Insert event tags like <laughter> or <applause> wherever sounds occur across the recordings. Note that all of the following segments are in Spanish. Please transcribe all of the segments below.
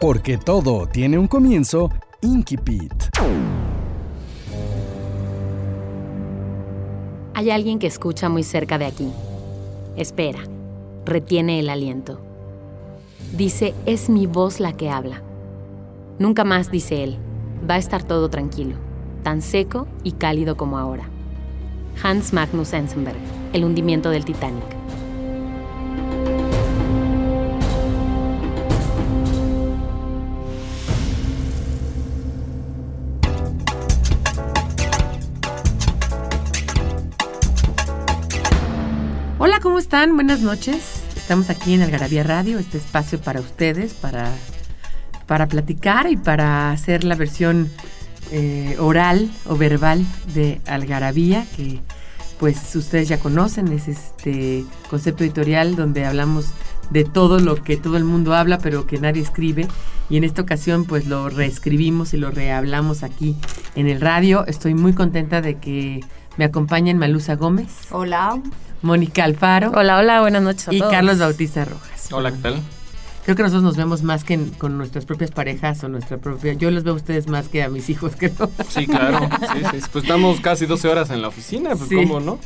Porque todo tiene un comienzo, Inkipit. Hay alguien que escucha muy cerca de aquí. Espera, retiene el aliento. Dice, es mi voz la que habla. Nunca más, dice él, va a estar todo tranquilo, tan seco y cálido como ahora. Hans Magnus Ensenberg, El hundimiento del Titanic. Hola, ¿cómo están? Buenas noches. Estamos aquí en Algarabía Radio, este espacio para ustedes, para, para platicar y para hacer la versión eh, oral o verbal de Algarabía, que pues ustedes ya conocen, es este concepto editorial donde hablamos de todo lo que todo el mundo habla, pero que nadie escribe. Y en esta ocasión, pues lo reescribimos y lo rehablamos aquí en el radio. Estoy muy contenta de que me acompañen Malusa Gómez. Hola. Mónica Alfaro. Hola, hola, buenas noches. A y todos. Carlos Bautista Rojas. Hola, ¿qué tal? Creo que nosotros nos vemos más que en- con nuestras propias parejas o nuestra propia. Yo los veo a ustedes más que a mis hijos, <laughs> creo. Sí, claro. Sí, sí. Pues estamos casi 12 horas en la oficina, pues Sí. ¿cómo no?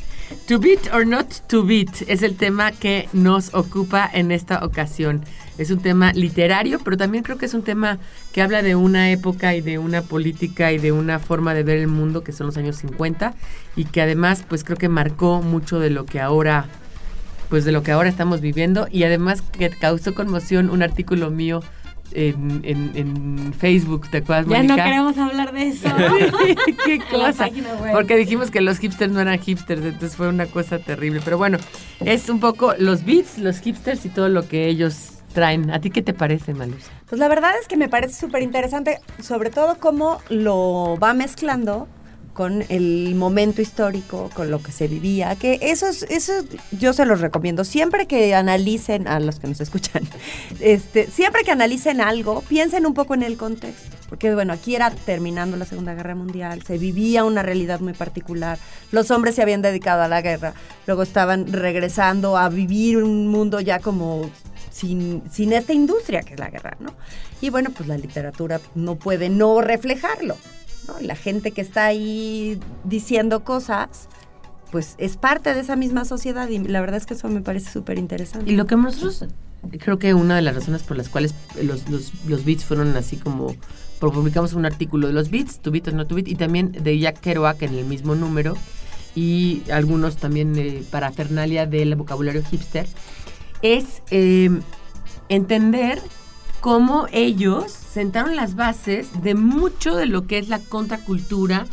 To beat or not to beat es el tema que nos ocupa en esta ocasión. Es un tema literario, pero también creo que es un tema que habla de una época y de una política y de una forma de ver el mundo que son los años 50 y que además pues creo que marcó mucho de lo que ahora pues de lo que ahora estamos viviendo y además que causó conmoción un artículo mío en, en- en Facebook, ¿te acuerdas, Ya no queremos hablar de eso. <laughs> <laughs> Qué cosa. Porque dijimos que los hipsters no eran hipsters, entonces fue una cosa terrible. Pero bueno, es un poco los beats, los hipsters y todo lo que ellos traen. ¿A ti qué te parece, Malus? Pues la verdad es que me parece súper interesante, sobre todo cómo lo va mezclando con el momento histórico, con lo que se vivía, que eso, es- eso yo se los recomiendo. Siempre que analicen, a los que nos escuchan, <laughs> este, siempre que analicen algo, piensen un poco en el contexto. Porque bueno, aquí era terminando la Segunda Guerra Mundial, se vivía una realidad muy particular, los hombres se habían dedicado a la guerra, luego estaban regresando a vivir un mundo ya como sin, sin esta industria que es la guerra, ¿no? Y bueno, pues la literatura no puede no reflejarlo, ¿no? La gente que está ahí diciendo cosas, pues es parte de esa misma sociedad y la verdad es que eso me parece súper interesante. Y lo que nosotros, creo que una de las razones por las cuales los, los, los beats fueron así como, publicamos un artículo de los beats, beat or not to beat, y también de Jack Kerouac en el mismo número, y algunos también eh, parafernalia del vocabulario hipster, es eh, entender cómo ellos sentaron las bases de mucho de lo que es la contracultura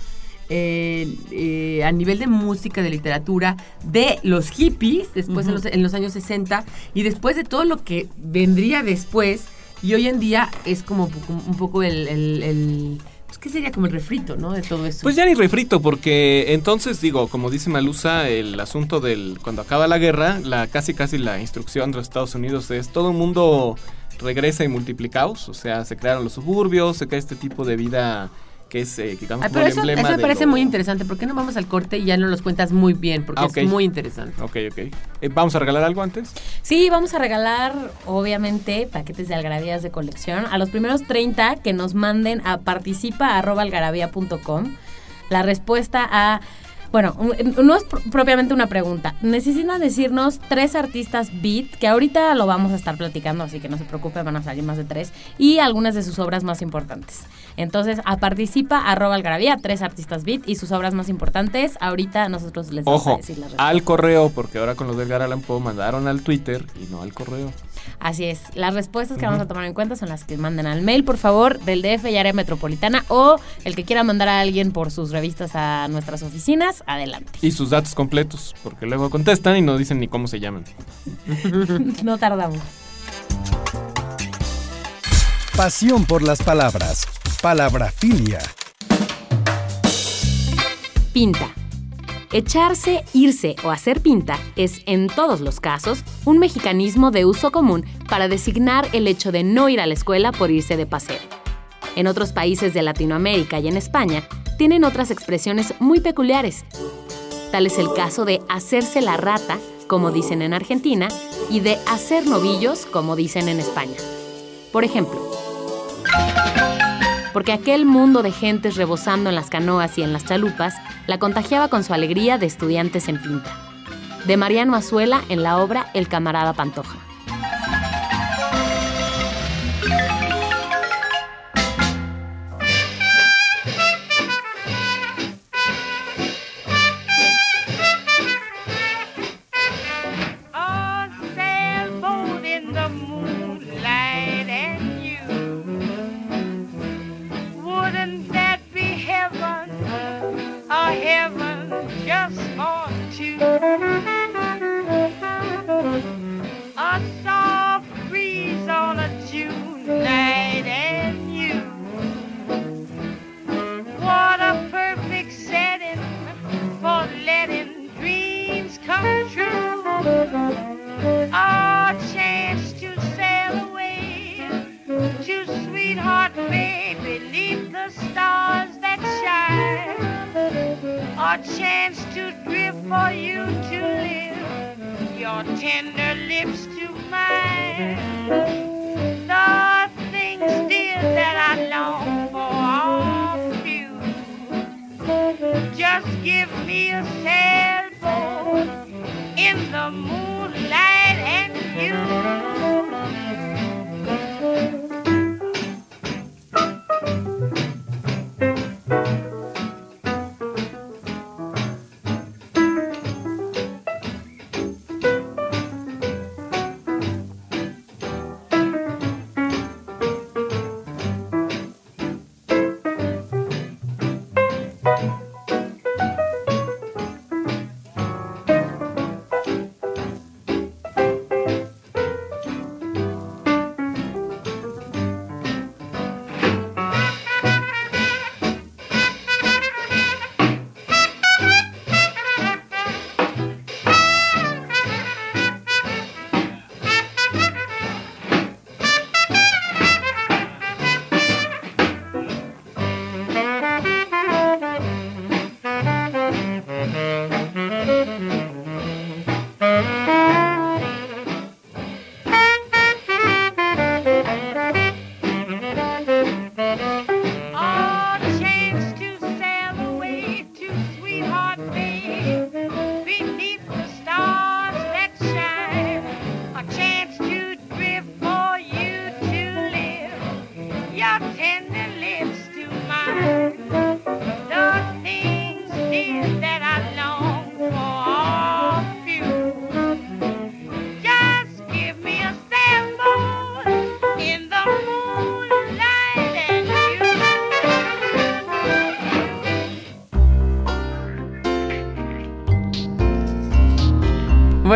eh, eh, a nivel de música, de literatura, de los hippies, después en, los, en los años 60, y después de todo lo que vendría después, y hoy en día es como un poco el... el- el- pues, ¿Qué sería como el refrito, no? De todo eso. Pues ya ni refrito, porque entonces digo, como dice Malusa, el asunto del cuando acaba la guerra, la casi casi la instrucción de los Estados Unidos es todo el mundo regresa y multiplicaos, o sea, se crearon los suburbios, se crea este tipo de vida que es, eh, digamos, como el eso, emblema eso me parece lo- muy interesante. ¿Por qué no vamos al corte y ya nos los cuentas muy bien? Porque Ah, es muy interesante. Ok, ok. Eh, ¿Vamos a regalar algo antes? Sí, vamos a regalar, obviamente, paquetes de algarabías de colección a los primeros 30 que nos manden a participa.algarabía.com la respuesta a. Bueno, no es pr- propiamente una pregunta. Necesitan decirnos tres artistas beat, que ahorita lo vamos a estar platicando, así que no se preocupe, van a salir más de tres, y algunas de sus obras más importantes. Entonces, a participa arroba algarabía, tres artistas beat y sus obras más importantes. Ahorita nosotros les vamos a Ojo, decir las al correo, porque ahora con los del Allan Poe mandaron al Twitter y no al correo. Así es. Las respuestas que vamos a tomar en cuenta son las que manden al mail, por favor, del DF y área metropolitana o el que quiera mandar a alguien por sus revistas a nuestras oficinas, adelante. Y sus datos completos, porque luego contestan y no dicen ni cómo se llaman. <laughs> no tardamos. Pasión por las palabras. Palabrafilia. Pinta. Echarse, irse o hacer pinta es, en todos los casos, un mexicanismo de uso común para designar el hecho de no ir a la escuela por irse de paseo. En otros países de Latinoamérica y en España, tienen otras expresiones muy peculiares. Tal es el caso de hacerse la rata, como dicen en Argentina, y de hacer novillos, como dicen en España. Por ejemplo, porque aquel mundo de gentes rebosando en las canoas y en las chalupas la contagiaba con su alegría de estudiantes en pinta. De Mariano Azuela en la obra El camarada Pantoja. A chance to drift for you to live your tender lips to mine. The things, dear, that I long for are few. Just give me a sailboat in the moonlight and you.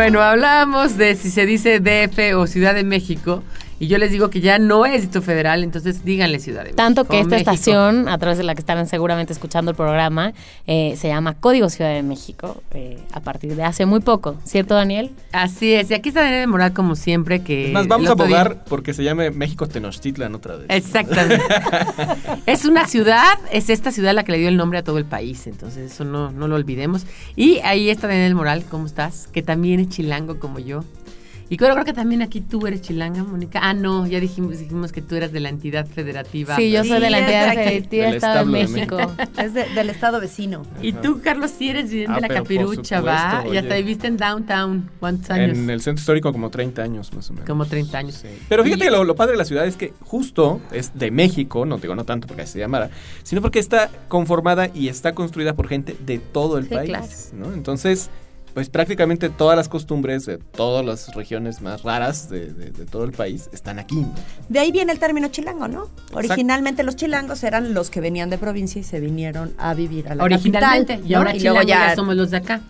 Bueno, hablamos de si se dice DF o Ciudad de México. Y yo les digo que ya no es Distrito Federal, entonces díganle Ciudad de México. Tanto que esta México. estación, a través de la que estarán seguramente escuchando el programa, eh, se llama Código Ciudad de México, eh, a partir de hace muy poco, ¿cierto, Daniel? Así es, y aquí está Daniel de Moral como siempre que... Es más, vamos a día- abogar porque se llame México Tenochtitlan otra vez. Exactamente. <laughs> es una ciudad, es esta ciudad la que le dio el nombre a todo el país, entonces eso no, no lo olvidemos. Y ahí está Daniel Moral, ¿cómo estás? Que también es chilango como yo. Y creo, creo que también aquí tú eres chilanga, Mónica. Ah, no, ya dijimos, dijimos que tú eras de la entidad federativa. Sí, yo soy de la entidad de federativa Del Estado de México. Es de- del estado vecino. Y tú, Carlos, sí eres Ah, de la capirucha, ¿va? supuesto, Y hasta oye. viviste en Downtown. ¿Cuántos años? En el centro histórico como 30 años más o menos. Como 30 años. Sí. Pero fíjate Y- que lo, lo padre de la ciudad es que justo es de México, no digo no tanto porque así se llamara, sino porque está conformada y está construida por gente de todo el Sí, país. claro. ¿no? Entonces, pues prácticamente todas las costumbres de todas las regiones más raras de, de- de todo el país están aquí. ¿no? De ahí viene el término chilango, ¿no? Originalmente los chilangos eran los que venían de provincia y se vinieron a vivir a la Originalmente. capital, y ahora luego chilango ya somos los de acá.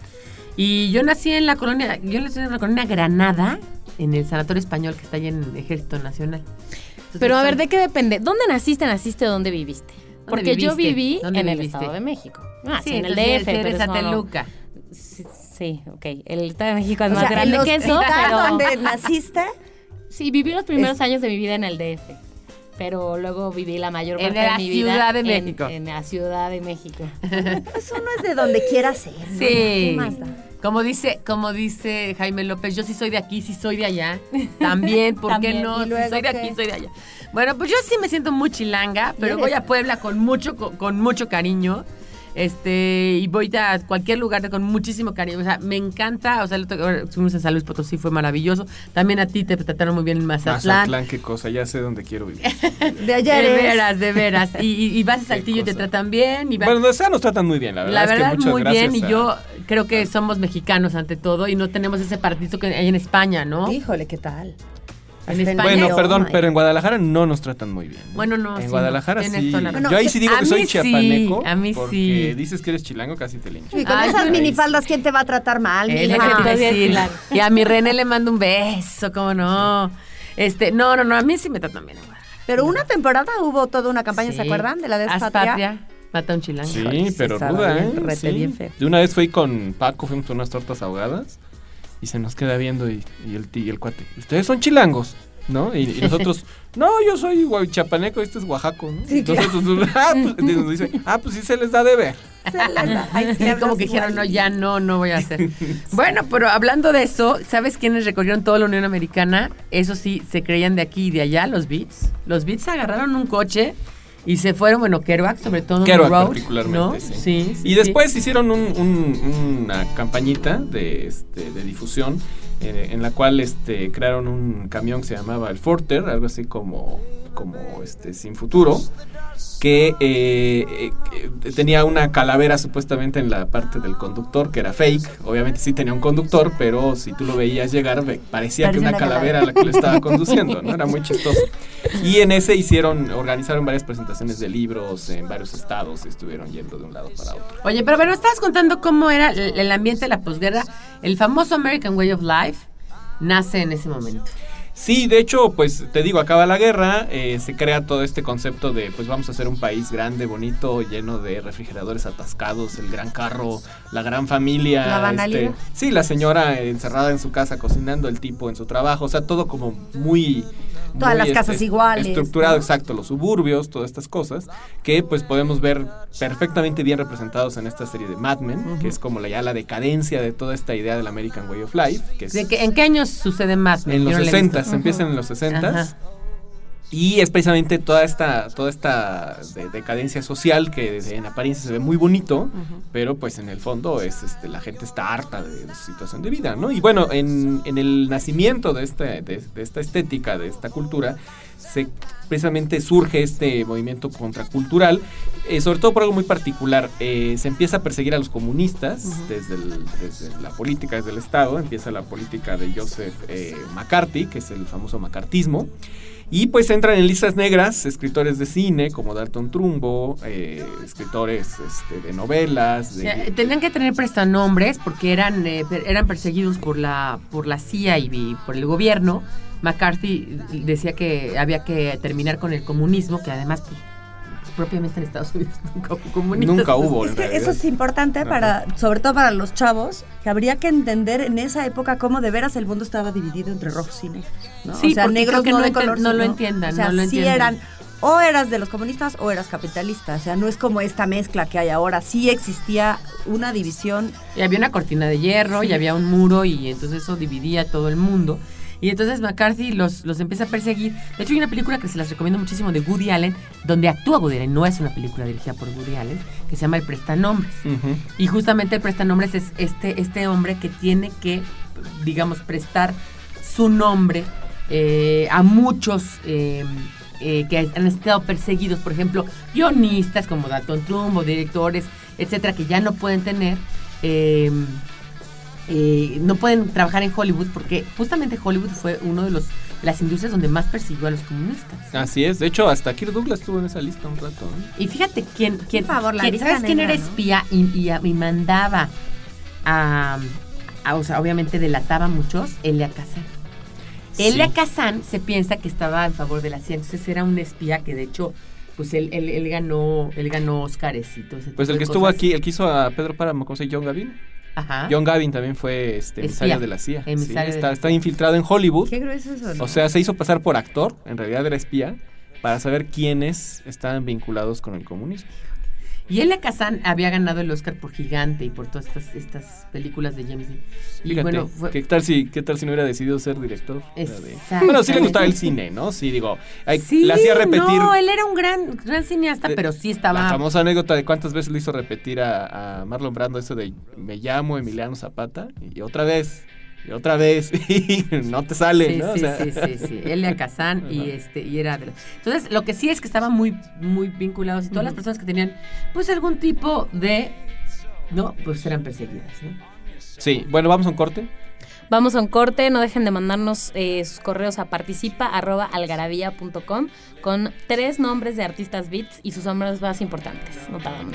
Y yo nací en la colonia, yo nací en la colonia Granada, en el Sanatorio Español que está ahí en Ejército Nacional. Pero a ver, ¿de qué depende? ¿Dónde naciste, naciste dónde viviste? Porque yo viví ¿Dónde en el? Estado de México. Ah, sí, Sí, en el DF, no- Sateluca. Sí, ok. El Estado de México es O más sea, grande que eso, pero... donde naciste, Sí, viví los primeros Es- años de mi vida en el DF. Pero luego viví la mayor En parte de la mi vida Ciudad de en- México. En, la Ciudad de México. <laughs> eso no es de donde quiera ser. ¿no? Sí. ¿Qué más da? Como dice, como dice Jaime López, yo sí soy de aquí, sí soy de allá. También, ¿por qué También. no? ¿Y Si soy de qué? aquí, soy de allá. Bueno, pues yo sí me siento muy chilanga, pero voy a Puebla con mucho, con, con mucho cariño. Este, y voy a cualquier lugar con muchísimo cariño. O sea, me encanta. O sea, el otro- fuimos a San Luis Potosí, fue maravilloso. También a ti te trataron muy bien en Mazatlán. Mazatlán, qué cosa, ya sé dónde quiero vivir. <laughs> De allá De veras, de veras. Y, y- y vas a Saltillo y te tratan bien. Y vas- bueno, donde sea nos tratan muy bien, la verdad. la es que verdad, muchas muy bien. Y a- yo creo que somos mexicanos ante todo y no tenemos ese partido que hay en España, ¿no? Híjole, ¿qué tal? En Hasta España. Bueno, perdón, pero en Guadalajara no nos tratan muy bien. ¿no? Bueno, no, En sí, Guadalajara no, sí. Yo ahí sí digo A que soy sí, chiapaneco. a mí porque sí. dices que eres chilango, casi te lincho. Y con Ay, esas minifaldas, ¿quién te va a tratar mal? Es mija? lo que te iba a decir. claro. Y a mi René le mando un beso, ¿cómo no? Este, no, no, no, a mí sí me tratan bien en Guadalajara. Pero una temporada hubo toda una campaña, ¿se acuerdan? De la despatria. mata un chilango. Sí, pero ruda, ¿eh? rete Sí. bien feo. De una vez fui con Paco, fuimos por unas tortas ahogadas y se nos queda viendo y, y el, y el cuate. Ustedes son chilangos, ¿no? Y, y nosotros, no, yo soy chapaneco, este es Oaxaco, ¿no? Sí, claro. Nosotros, <laughs> ah, pues, nos dice, ah, pues sí se les da de ver. Se la da. Ay, sí, <laughs> Sí, hablas como que dijeron, no, ya no, no voy a hacer. <laughs> bueno, pero hablando de eso, ¿sabes quiénes recorrieron toda la Unión Americana? Eso sí, se creían de aquí y de allá, los Beats. Los Beats agarraron un coche y se fueron, bueno, Kerouac, sobre todo Kerouac Road, particularmente, ¿no? sí. Sí, sí, Y después hicieron un- un- una campañita de, este, de difusión eh, en la cual este, crearon un camión que se llamaba el Forter, algo así como, como este, sin futuro, que eh, eh, tenía una calavera supuestamente en la parte del conductor, que era fake. Obviamente sí tenía un conductor, pero si tú lo veías llegar, parecía que una una calavera la que lo estaba <laughs> conduciendo, ¿no? Era muy chistoso. Y en ese hicieron, organizaron varias presentaciones de libros en varios estados, estuvieron yendo de un lado para otro. Oye, pero bueno, estabas contando cómo era el, el ambiente de la posguerra. El famoso American Way of Life nace en ese momento. Sí, de hecho, pues te digo, acaba la guerra, eh, se crea todo este concepto de, pues vamos a hacer un país grande, bonito, lleno de refrigeradores atascados, el gran carro, la gran familia. La banalidad. este, sí, la señora encerrada en su casa cocinando, el tipo en su trabajo, o sea, todo como muy... Todas las casas iguales, Estructurado, ¿no? exacto, los suburbios, todas estas cosas, que pues podemos ver perfectamente bien representados en esta serie de Mad Men, que es como la, ya la decadencia de toda esta idea del American Way of Life, que es... ¿De qué- ¿En qué años sucede más? En Yo los no la he 60 visto. empiezan en los 60 Ajá. Y es precisamente toda esta toda esta de- decadencia social que en apariencia se ve muy bonito, pero pues en el fondo es este la gente está harta de, de su situación de vida, ¿no? Y bueno, en, en el nacimiento de esta de, de esta estética, de esta cultura se precisamente surge este movimiento contracultural, eh, sobre todo por algo muy particular. eh, se empieza a perseguir a los comunistas desde, el- desde la política, desde el Estado. Empieza la política de Joseph eh, McCarthy, que es el famoso macartismo. Y pues entran en listas negras escritores de cine como Dalton Trumbo, eh, escritores este, de novelas. De, Ya, Tenían que tener prestanombres porque eran, eh, eran perseguidos por la, por la CIA y por el gobierno. McCarthy decía que había que terminar con el comunismo, que además pues, propiamente en Estados Unidos <laughs> nunca hubo comunistas. Nunca hubo. Es que eso es importante Ajá. para, sobre todo para los chavos, que habría que entender en esa época cómo de veras el mundo estaba dividido entre rojos y negros. ¿no? Sí, o sea, negros creo que no, no de color. no lo entiendan, O sea, no lo sí entienden. eran, o eras de los comunistas o eras capitalista. O sea, no es como esta mezcla que hay ahora. Sí existía una división. Y había una cortina de hierro y había un muro y entonces eso dividía todo el mundo. Y entonces McCarthy los, los empieza a perseguir. De hecho, hay una película que se las recomiendo muchísimo de Woody Allen, donde actúa Woody Allen. No es una película dirigida por Woody Allen, que se llama El Prestanombres. Ujú. Y justamente el prestanombres es este, este hombre que tiene que, digamos, prestar su nombre eh, a muchos eh, eh, que han estado perseguidos, por ejemplo, guionistas como Dalton Trumbo, directores, etcétera, que ya no pueden tener. eh, eh, no pueden trabajar en Hollywood porque justamente Hollywood fue uno de los las industrias donde más persiguió a los comunistas. Así es. De hecho, hasta Kirk Douglas estuvo en esa lista un rato. ¿eh? Y fíjate quién, quién, Por favor, la quién- ¿sabes quién era ¿no? espía y, y- y mandaba a, a- o sea, obviamente delataba a muchos? Elia Kazan. Elia Kazan se piensa que estaba en favor de la CIA, entonces era un espía que de hecho, pues él, él, él ganó, él ganó Oscars y todo ese Pues tipo el de que estuvo cosas. aquí, el que hizo a Pedro Páramo, ¿cómo se llama? John Gavin. Ajá. John Gavin también fue este, emisario Espía. de la CIA. Sí, está, infiltrado en Hollywood. Qué grueso eso, ¿no? O sea, se hizo pasar por actor, en realidad era espía, para saber quiénes estaban vinculados con el comunismo. Y Elia Kazan había ganado el Oscar por Gigante y por todas estas, estas películas de James Dean. Y Fíjate, bueno, fue, ¿qué, tal si, ¿qué tal si no hubiera decidido ser director? Bueno, sí le gustaba el cine, ¿no? Sí, digo, hay- Sí, hacía repetir No, él era un gran, gran cineasta, de- pero sí la estaba. famosa anécdota de cuántas veces le hizo repetir a, a Marlon Brando eso de me llamo Emiliano Zapata y otra vez, y otra vez, <laughs> y no te sale, Sí, ¿no? O sí, sea, sí, sí, sí. Elia Kazan y este y era de los- Entonces, lo que sí es que estaban muy muy vinculados y todas las personas que tenían pues algún tipo de no, pues eran perseguidas, ¿no? sí, bueno, vamos a un corte. Vamos a un corte, no dejen de mandarnos eh, sus correos a participa.algarabía.com con tres nombres de artistas beats y sus nombres más importantes. No tardamos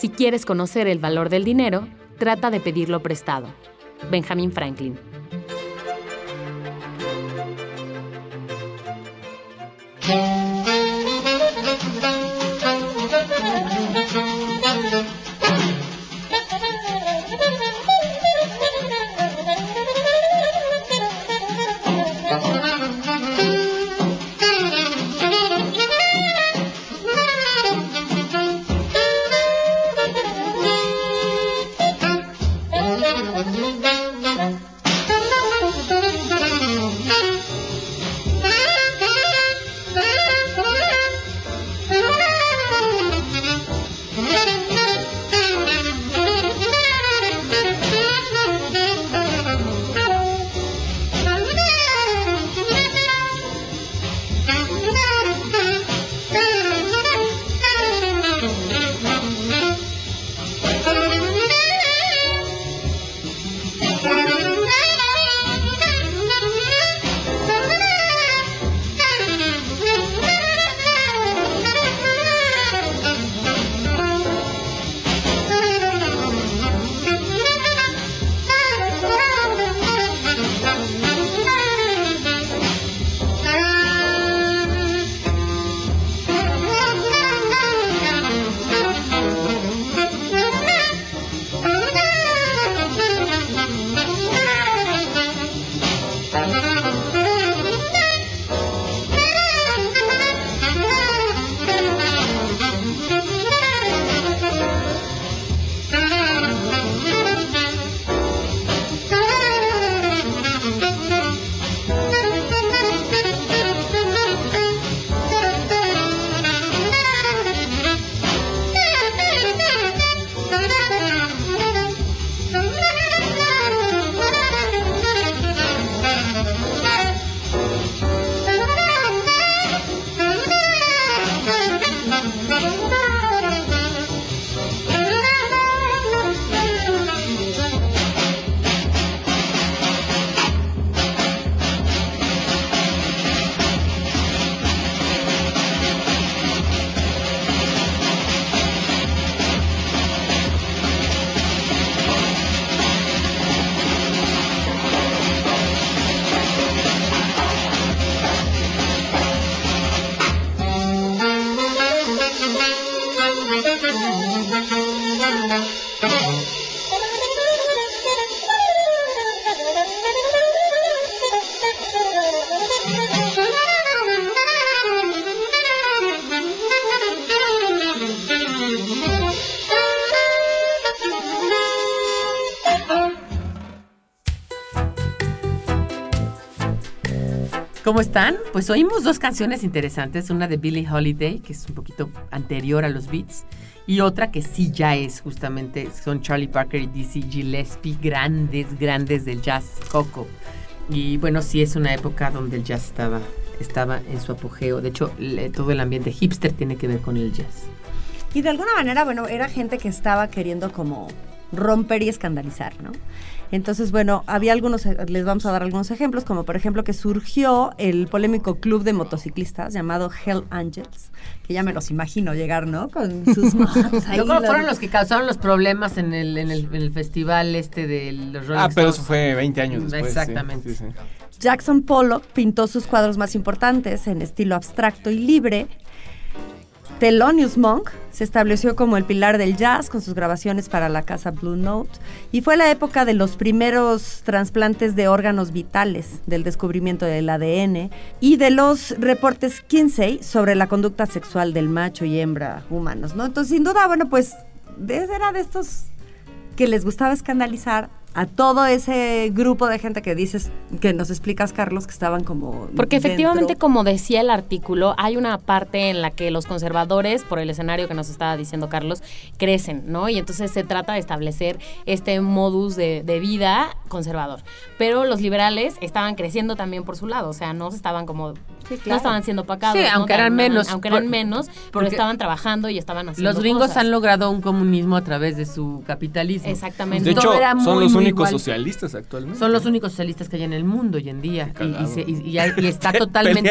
Si quieres conocer el valor del dinero, trata de pedirlo prestado. Benjamin Franklin. ¿Cómo están? Pues oímos dos canciones interesantes, una de Billie Holiday, que es un poquito anterior a los Beats, y otra que sí ya es justamente, son Charlie Parker y Dizzy Gillespie, grandes, grandes del jazz coco. Y bueno, sí es una época donde el jazz estaba, estaba en su apogeo. De hecho, todo el ambiente hipster tiene que ver con el jazz. Y de alguna manera, bueno, era gente que estaba queriendo como romper y escandalizar, ¿no? Entonces, bueno, había algunos, eh, les vamos a dar algunos ejemplos, como por ejemplo que surgió el polémico club de motociclistas llamado Hell Angels, que ya me los imagino llegar, ¿no? Con sus <laughs> mods ahí, Luego los- fueron los que causaron los problemas en el, en el, en el festival este de los Rolling Ah, pero eso fue 20 años después. sí, Exactamente. sí, sí. Jackson Pollock pintó sus cuadros más importantes en estilo abstracto y libre. Thelonious Monk se estableció como el pilar del jazz con sus grabaciones para la casa Blue Note y fue la época de los primeros trasplantes de órganos vitales, del descubrimiento del ADN y de los reportes Kinsey sobre la conducta sexual del macho y hembra humanos, ¿no? Entonces, sin duda, bueno, pues era de estos que les gustaba escandalizar a todo ese grupo de gente que dices, que nos explicas, Carlos, que estaban como. Porque efectivamente, dentro. como decía el artículo, hay una parte en la que los conservadores, por el escenario que nos estaba diciendo Carlos, crecen, ¿no? Y entonces se trata de establecer este modus de, de vida conservador. Pero los liberales estaban creciendo también por su lado, o sea, no se estaban como... No estaban siendo pacados. Sí, ¿no? aunque eran Terminaban- menos, Aunque eran por- menos, pero estaban trabajando y estaban haciendo Los gringos cosas. han logrado un comunismo a través de su capitalismo. Exactamente. De hecho, era son muy, los muy únicos igual. socialistas actualmente. Son los únicos socialistas que hay en el mundo hoy en día. Y, y cagado. se- y- y hay- y está <laughs> <laughs> totalmente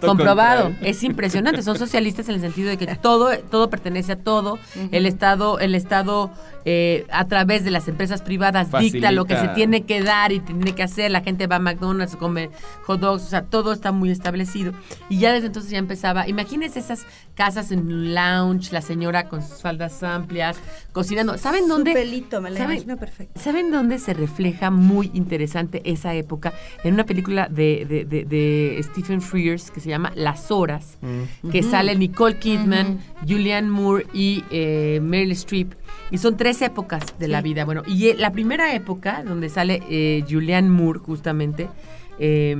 comprobado. Es impresionante. Son socialistas en el sentido de que todo, todo pertenece a todo. El Estado, el Estado eh, a través de las empresas privadas dicta lo que se tiene que dar y tiene que hacer. La gente va a McDonald's, come hot dogs, o sea, todo está muy establecido. Y ya desde entonces ya empezaba. Imagínense esas casas en un lounge, la señora con sus faldas amplias, cocinando. ¿Saben Su dónde? pelito, me la ¿saben- imagino perfecto. ¿Saben dónde se refleja muy interesante esa época? En una película de, de- de- de Stephen Frears que se llama Las Horas, Mm. que sale Nicole Kidman, Julianne Moore y eh, Meryl Streep. Y son tres épocas de la vida. Bueno, y eh, la primera época, donde sale eh, Julianne Moore, justamente, eh,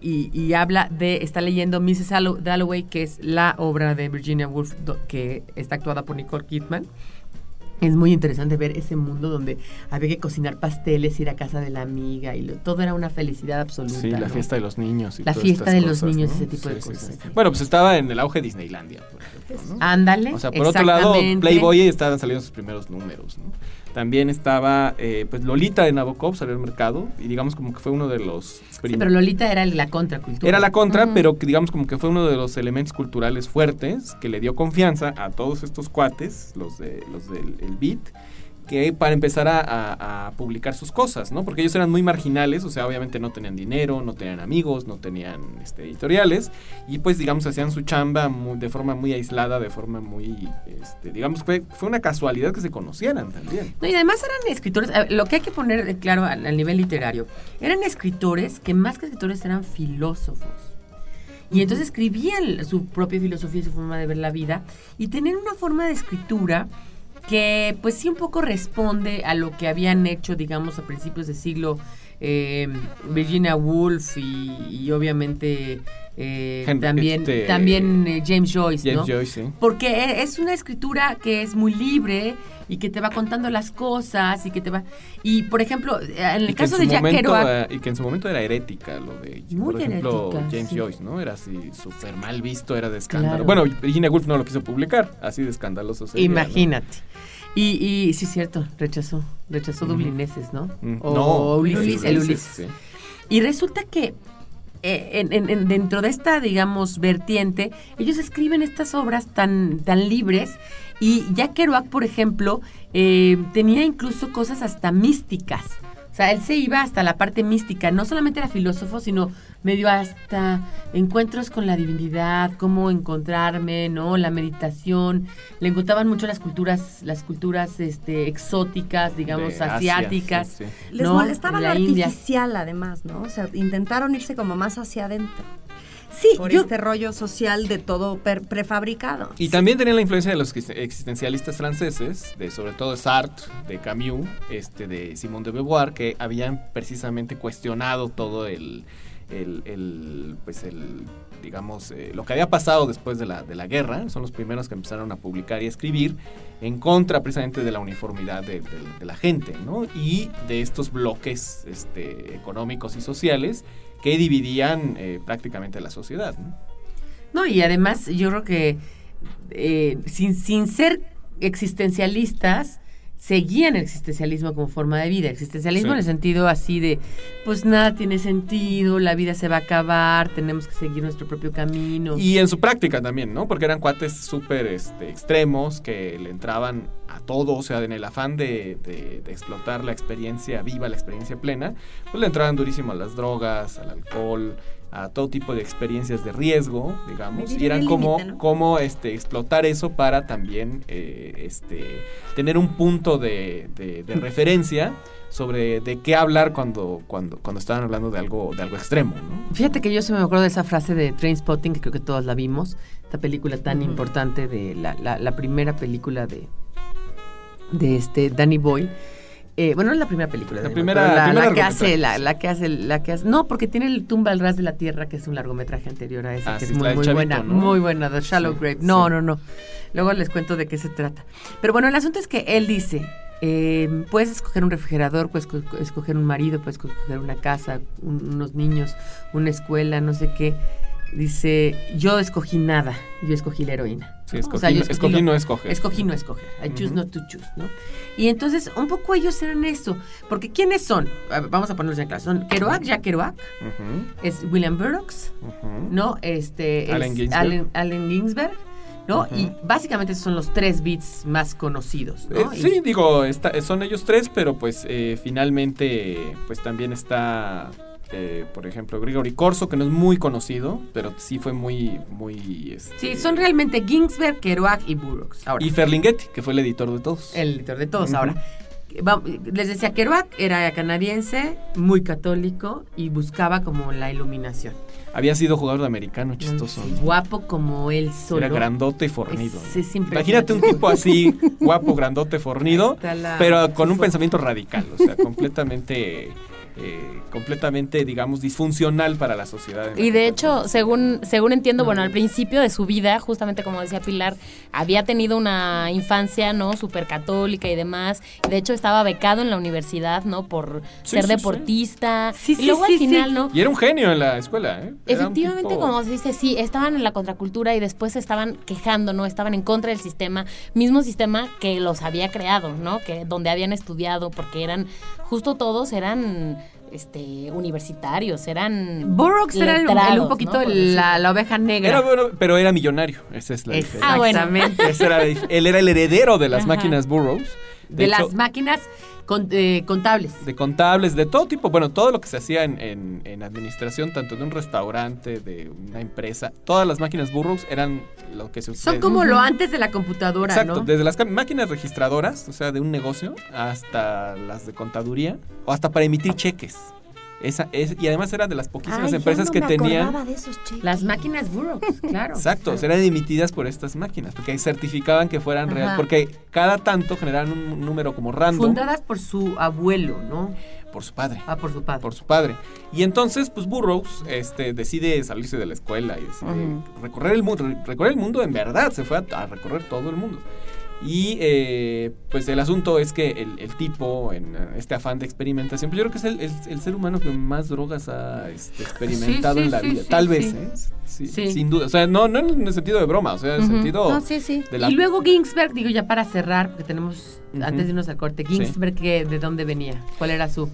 y, y habla de, está leyendo Mrs. Dalloway, que es la obra de Virginia Woolf, do- que está actuada por Nicole Kidman. Es muy interesante ver ese mundo donde había que cocinar pasteles, ir a casa de la amiga y lo- todo era una felicidad absoluta. Sí, la ¿no? fiesta de los niños. Y La fiesta de los niños, ¿no? ese tipo de Sí, cosas, sí. Bueno, pues estaba en el auge Disneylandia, por ejemplo. ¿no? Ándale. O sea, por otro lado. Playboy estaban saliendo sus primeros números, ¿no? También estaba, eh, pues, Lolita de Nabokov salió al mercado y digamos como que fue uno de los... Sí, pero Lolita era la contracultura. Era la contra, pero digamos como que fue uno de los elementos culturales fuertes que le dio confianza a todos estos cuates, los, de, los del el beat, que para empezar a, a- a publicar sus cosas, ¿no? Porque ellos eran muy marginales, o sea, obviamente no tenían dinero, no tenían amigos, no tenían este, editoriales, y pues digamos hacían su chamba muy- de forma muy aislada, de forma muy, este, digamos, fue, fue una casualidad que se conocieran también. No, y además eran escritores, lo que hay que poner claro al nivel literario, eran escritores que más que escritores eran filósofos. Y entonces escribían su propia filosofía y su forma de ver la vida y tenían una forma de escritura que pues sí un poco responde a lo que habían hecho, digamos, a principios de siglo eh, Virginia Woolf y, y obviamente eh, también, este, también eh, James Joyce, James ¿no? Joyce, sí. Porque e- es una escritura que es muy libre y que te va contando las cosas y que te va... Y, por ejemplo, en el Y que en caso de Jack momento, Kerouac... y que en su momento era herética lo de Muy por ejemplo herética, James sí. Joyce no era así súper mal visto era de escándalo Claro. bueno Virginia Woolf no lo quiso publicar así de escandaloso sería, ¿no? Imagínate. Y, y sí, cierto, rechazó. Rechazó. Dublineses, ¿no? Mm, O no, Ulises, el Ulises. sí. Y resulta que en- en- en- dentro de esta, digamos, vertiente, ellos escriben estas obras tan, tan libres. Y Jack Kerouac, por ejemplo, eh, tenía incluso cosas hasta místicas. O sea, él se iba hasta la parte mística. No solamente era filósofo, sino medio hasta encuentros con la divinidad, cómo encontrarme, ¿no? La meditación. Le encantaban mucho las culturas, las culturas este, exóticas, digamos, Asia, asiáticas. sí, sí. Les ¿no? molestaba La lo India. artificial, además, ¿no? O sea, intentaron irse como más hacia adentro. Sí, Por yo, este rollo social de todo prefabricado. Y también tenían la influencia de los exist- existencialistas franceses, de sobre todo Sartre, de Camus, este, de Simone de Beauvoir, que habían precisamente cuestionado todo el, el, el, pues el digamos, eh, lo que había pasado después de la, de la guerra, son los primeros que empezaron a publicar y a escribir en contra precisamente de la uniformidad de, de- de la gente, ¿no? Y de estos bloques este, económicos y sociales que dividían eh, prácticamente la sociedad, ¿no? No, y además yo creo que eh, sin, sin ser existencialistas, seguían el existencialismo como forma de vida. Existencialismo Sí. en el sentido así de, pues nada tiene sentido, la vida se va a acabar, tenemos que seguir nuestro propio camino. Y en su práctica también, ¿no? Porque eran cuates súper este, extremos que le entraban a todo, o sea, en el afán de, de- de explotar la experiencia viva, la experiencia plena, pues le entraban durísimo a las drogas, al alcohol, a todo tipo de experiencias de riesgo, digamos, y eran como, límite, ¿no? como este, explotar eso para también eh, este, tener un punto de, de- de <laughs> referencia sobre de qué hablar cuando, cuando, cuando estaban hablando de algo, de algo extremo, ¿no? Fíjate que yo se me acuerdo de esa frase de Trainspotting, que creo que todos la vimos, esta película tan importante de la, la- la primera película de, de este Danny Boy. Eh, bueno, no es la primera película. La de primera- la, primera la que hace, la, la que hace, la que hace, no, porque tiene el tumba al ras de la tierra, que es un largometraje anterior a ese, Ah, que sí, es muy, del muy chavito, buena, ¿no? muy buena, The Shallow Sí, Grave. No, sí. no, no. Luego les cuento de qué se trata. Pero bueno, el asunto es que él dice, eh, puedes escoger un refrigerador, puedes co- escoger un marido, puedes escoger una casa, un- unos niños, una escuela, no sé qué. Dice, yo escogí nada, yo escogí la heroína. Sí, escogí, O sea, yo no- escogí lo- no escoger. Escogí no escoger. I choose not to choose, ¿no? Y entonces, un poco ellos eran eso. Porque ¿quiénes son? A ver, Vamos a ponerlos en clase. Son Kerouac, Jack Kerouac, es William Burroughs. ¿no? Este, es Allen Ginsberg. Allen, Allen Ginsberg, ¿no? Y básicamente esos son los tres beats más conocidos, ¿no? Eh, Y- sí, digo, está- son ellos tres, pero pues eh, finalmente pues también está, eh, por ejemplo, Gregory Corso, que no es muy conocido, pero sí fue muy, muy... este, Sí, son realmente Ginsberg, Kerouac y Burroughs. Ahora, Y Ferlinghetti, que fue el editor de todos. el editor de todos. Ahora, les decía, Kerouac era canadiense, muy católico y buscaba como la iluminación. Había sido jugador de americano, chistoso. Sí, guapo como él solo. Era grandote y fornido. Es- es impresionante. Imagínate un tipo así, <laughs> guapo, grandote, fornido, la- pero con un pensamiento radical, o sea, completamente, eh, completamente, digamos, disfuncional para la sociedad. Y de hecho, según, según entiendo, bueno, al principio de su vida, justamente como decía Pilar, había tenido una infancia, ¿no? Súper católica y demás. De hecho, estaba becado en la universidad, ¿no? Por Sí, ser sí, deportista. Sí, y sí, luego sí, al sí. final, ¿no? Y era un genio en la escuela, ¿eh? Era Efectivamente, tipo- como se dice, sí, estaban en la contracultura y después se estaban quejando, ¿no? Estaban en contra del sistema, mismo sistema que los había creado, ¿no? Que donde habían estudiado, porque eran, justo todos eran este universitarios, eran Burroughs era el- un poquito la, la oveja negra. Era bueno, pero era millonario. Esa es la diferencia. Ah, bueno. Esa era él era el heredero de las Ajá. máquinas Burroughs. De hecho, las máquinas con- eh, contables. de contables, de todo tipo, bueno, todo lo que se hacía en, en- en administración, tanto de un restaurante, de una empresa, todas las máquinas Burroughs eran lo que se Son como lo antes de la computadora, Exacto, ¿no? desde las máquinas registradoras, o sea, de un negocio, hasta las de contaduría, o hasta para emitir cheques. Esa es, y además eran de las poquísimas Ay, empresas no que tenían... de esos. Las máquinas Burroughs, <laughs> claro. Exacto, o sea, eran emitidas por estas máquinas, porque certificaban que fueran reales, porque cada tanto generaban un número como random Fundadas por su abuelo, ¿no? por su padre. Ah, por su padre. por su padre. Y entonces, pues Burroughs este, decide salirse de la escuela y decide recorrer el mundo. Recorrer el mundo en verdad, se fue a, a recorrer todo el mundo. Y eh, pues el asunto es que el, el tipo, en eh, este afán de experimentación, pues yo creo que es el, el- el ser humano que más drogas ha este, experimentado Sí, sí, en la sí, vida. sí, Tal sí. vez, ¿eh? Sí, Sí. Sin duda. O sea, no, no en el sentido de broma, o sea, en el sentido No, sí, sí. de la... Y luego Ginsberg, digo ya para cerrar, porque tenemos, antes de irnos al corte, Ginsberg, ¿qué- ¿de dónde venía? ¿Cuál era su...?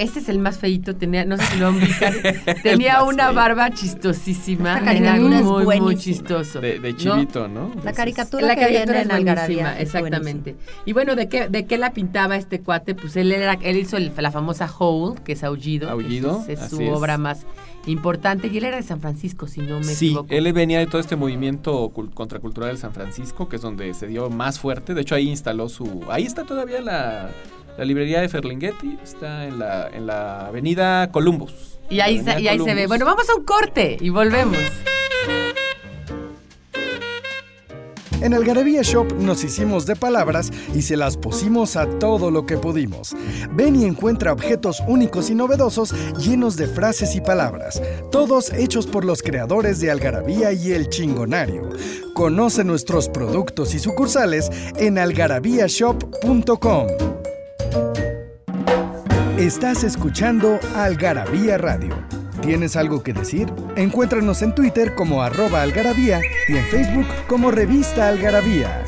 Este es el más feito, tenía, no sé si lo a ubicar, <laughs> tenía una feíto. barba chistosísima, Esta era caricatura es muy, muy chistoso. de, de ¿no? chivito, ¿no? La Entonces, caricatura La que viene caricatura es buenísima, es exactamente. Y bueno, ¿de qué, ¿de qué la pintaba este cuate? Pues él era, él hizo el- la famosa Howl, que es Aullido. Aullido, Es, es su así es. obra más importante. Y él era de San Francisco, si no me Sí, equivoco. él venía de todo este movimiento cul- contracultural de San Francisco, que es donde se dio más fuerte. De hecho, ahí instaló su... Ahí está todavía la, la librería de Ferlinghetti, está en la, en la avenida Columbus. Y ahí, se, avenida y ahí se ve. Bueno, vamos a un corte y volvemos. En Algarabía Shop nos hicimos de palabras y se las pusimos a todo lo que pudimos. Ven y encuentra objetos únicos y novedosos llenos de frases y palabras, todos hechos por los creadores de Algarabía y El Chingonario. Conoce nuestros productos y sucursales en algarabíashop.com. Estás escuchando Algarabía Radio. ¿Tienes algo que decir? Encuéntranos en Twitter como arroba algarabía y en Facebook como revista Algarabía.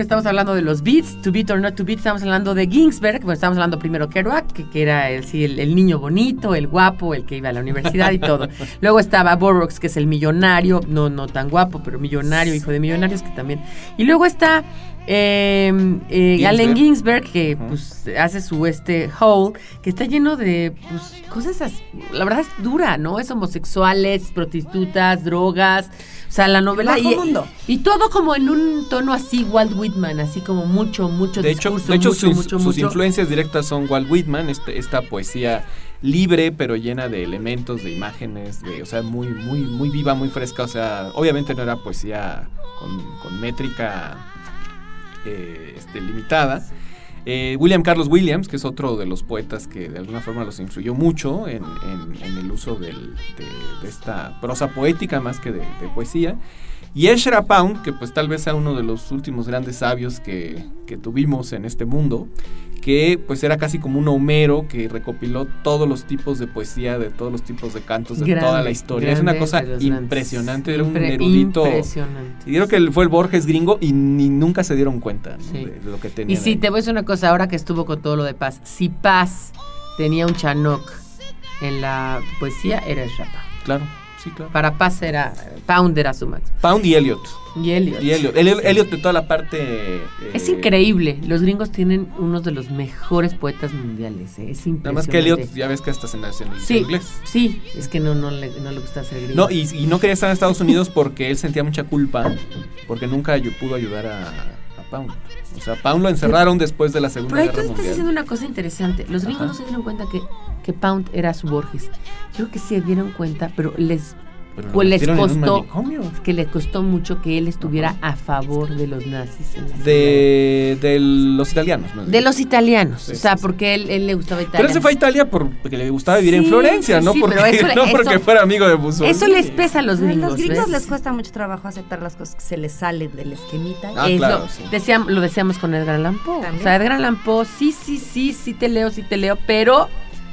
Estamos hablando de los beats, to beat or not to beat, estamos hablando de Ginsberg, bueno, estamos hablando primero Kerouac, que, que era el, sí, el, el niño bonito, el guapo, el que iba a la universidad y todo. <laughs> Luego estaba Burroughs, que es el millonario, no, no tan guapo, pero millonario, hijo de millonarios, que también. Y luego está eh, eh, Ginsberg. Allen Ginsberg, que pues hace su este hole, que está lleno de pues, cosas, as- la verdad es dura, ¿no? Es homosexuales, prostitutas, drogas, o sea, la novela... Y, mundo. y todo como en un tono así, Walt Whitman, así como mucho, mucho De hecho, discurso, de hecho mucho, sus, mucho, sus mucho. influencias directas son Walt Whitman, este- esta poesía libre pero llena de elementos, de imágenes, de, o sea, muy, muy, muy viva, muy fresca. O sea, obviamente no era poesía con, con métrica este, limitada. Eh, William Carlos Williams, que es otro de los poetas que de alguna forma los influyó mucho en, el uso del- de, de esta prosa poética más que de, de poesía. Y Ezra Pound, que pues tal vez sea uno de los últimos grandes sabios que, que tuvimos en este mundo, que pues era casi como un Homero que recopiló todos los tipos de poesía, de todos los tipos de cantos, de toda la Grande, historia. Es una cosa impresionante, era un erudito. Impresionante. Y creo que fue el Borges gringo y ni nunca se dieron cuenta ¿no? Sí. de, de lo que tenía. Y sí, te voy a decir una cosa, ahora que estuvo con todo lo de Paz, si Paz tenía un Chanoc en la poesía era Ezra Pound. Claro, sí, claro. Para Paz era Pound era su máximo. Pound y Elliot. Y Elliot. Y Elliot. De toda la parte. eh, Es increíble. Los gringos tienen uno de los mejores poetas mundiales. ¿eh? Es impresionante. Nada más que Elliot, ya ves que hasta se nació en Sí, inglés. sí. Es que no, no, le, no le gusta ser gringo. No, y, y no quería estar en Estados Unidos porque él sentía mucha culpa, porque nunca pudo ayudar a, a Pound. O sea, Pound lo encerraron después de la Segunda Pero ahí tú Guerra estás Mundial. diciendo una cosa interesante. Los gringos Ajá. no se dieron cuenta que, que Pound era su Borges. Yo creo que se dieron cuenta, pero les, les en costó que les costó mucho que él estuviera a favor de los nazis. en la De, de los italianos. ciudad. de los italianos. Sí, o sea, sí, porque él, él le gustaba Italia. Pero él se fue a Italia por- porque le gustaba vivir en Sí, Florencia, sí, no, sí, porque, pero eso <laughs> le- no porque eso- fuera amigo de Mussolini. Eso les pesa a los A gringos. los gringos ¿ves? les cuesta mucho trabajo aceptar las cosas que se les salen del esquemita. Ah, Es claro, lo, sí. decíam- lo decíamos con Edgar Allan Poe. También. O sea, Edgar Allan Poe, sí, sí, sí, sí te leo, sí te leo, pero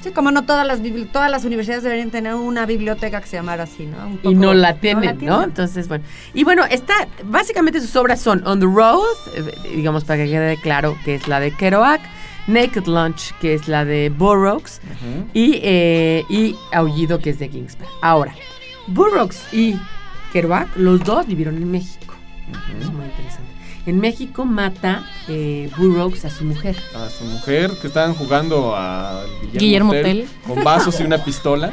Sí, como no todas las todas las universidades deberían tener una biblioteca que se llamara así, ¿no? Un y no la tienen, ¿no? tienen. Entonces, bueno. Y bueno, está, básicamente sus obras son On the Road, eh, digamos para que quede claro que es la de Kerouac, Naked Lunch, que es la de Burroughs, y, eh, y Aullido, que es de Ginsberg. Ahora, Burroughs y Kerouac, los dos vivieron en México. Es muy interesante. En México mata eh, Burroughs a su mujer. A su mujer que estaban jugando a Guillermo Tell. con vasos y una pistola.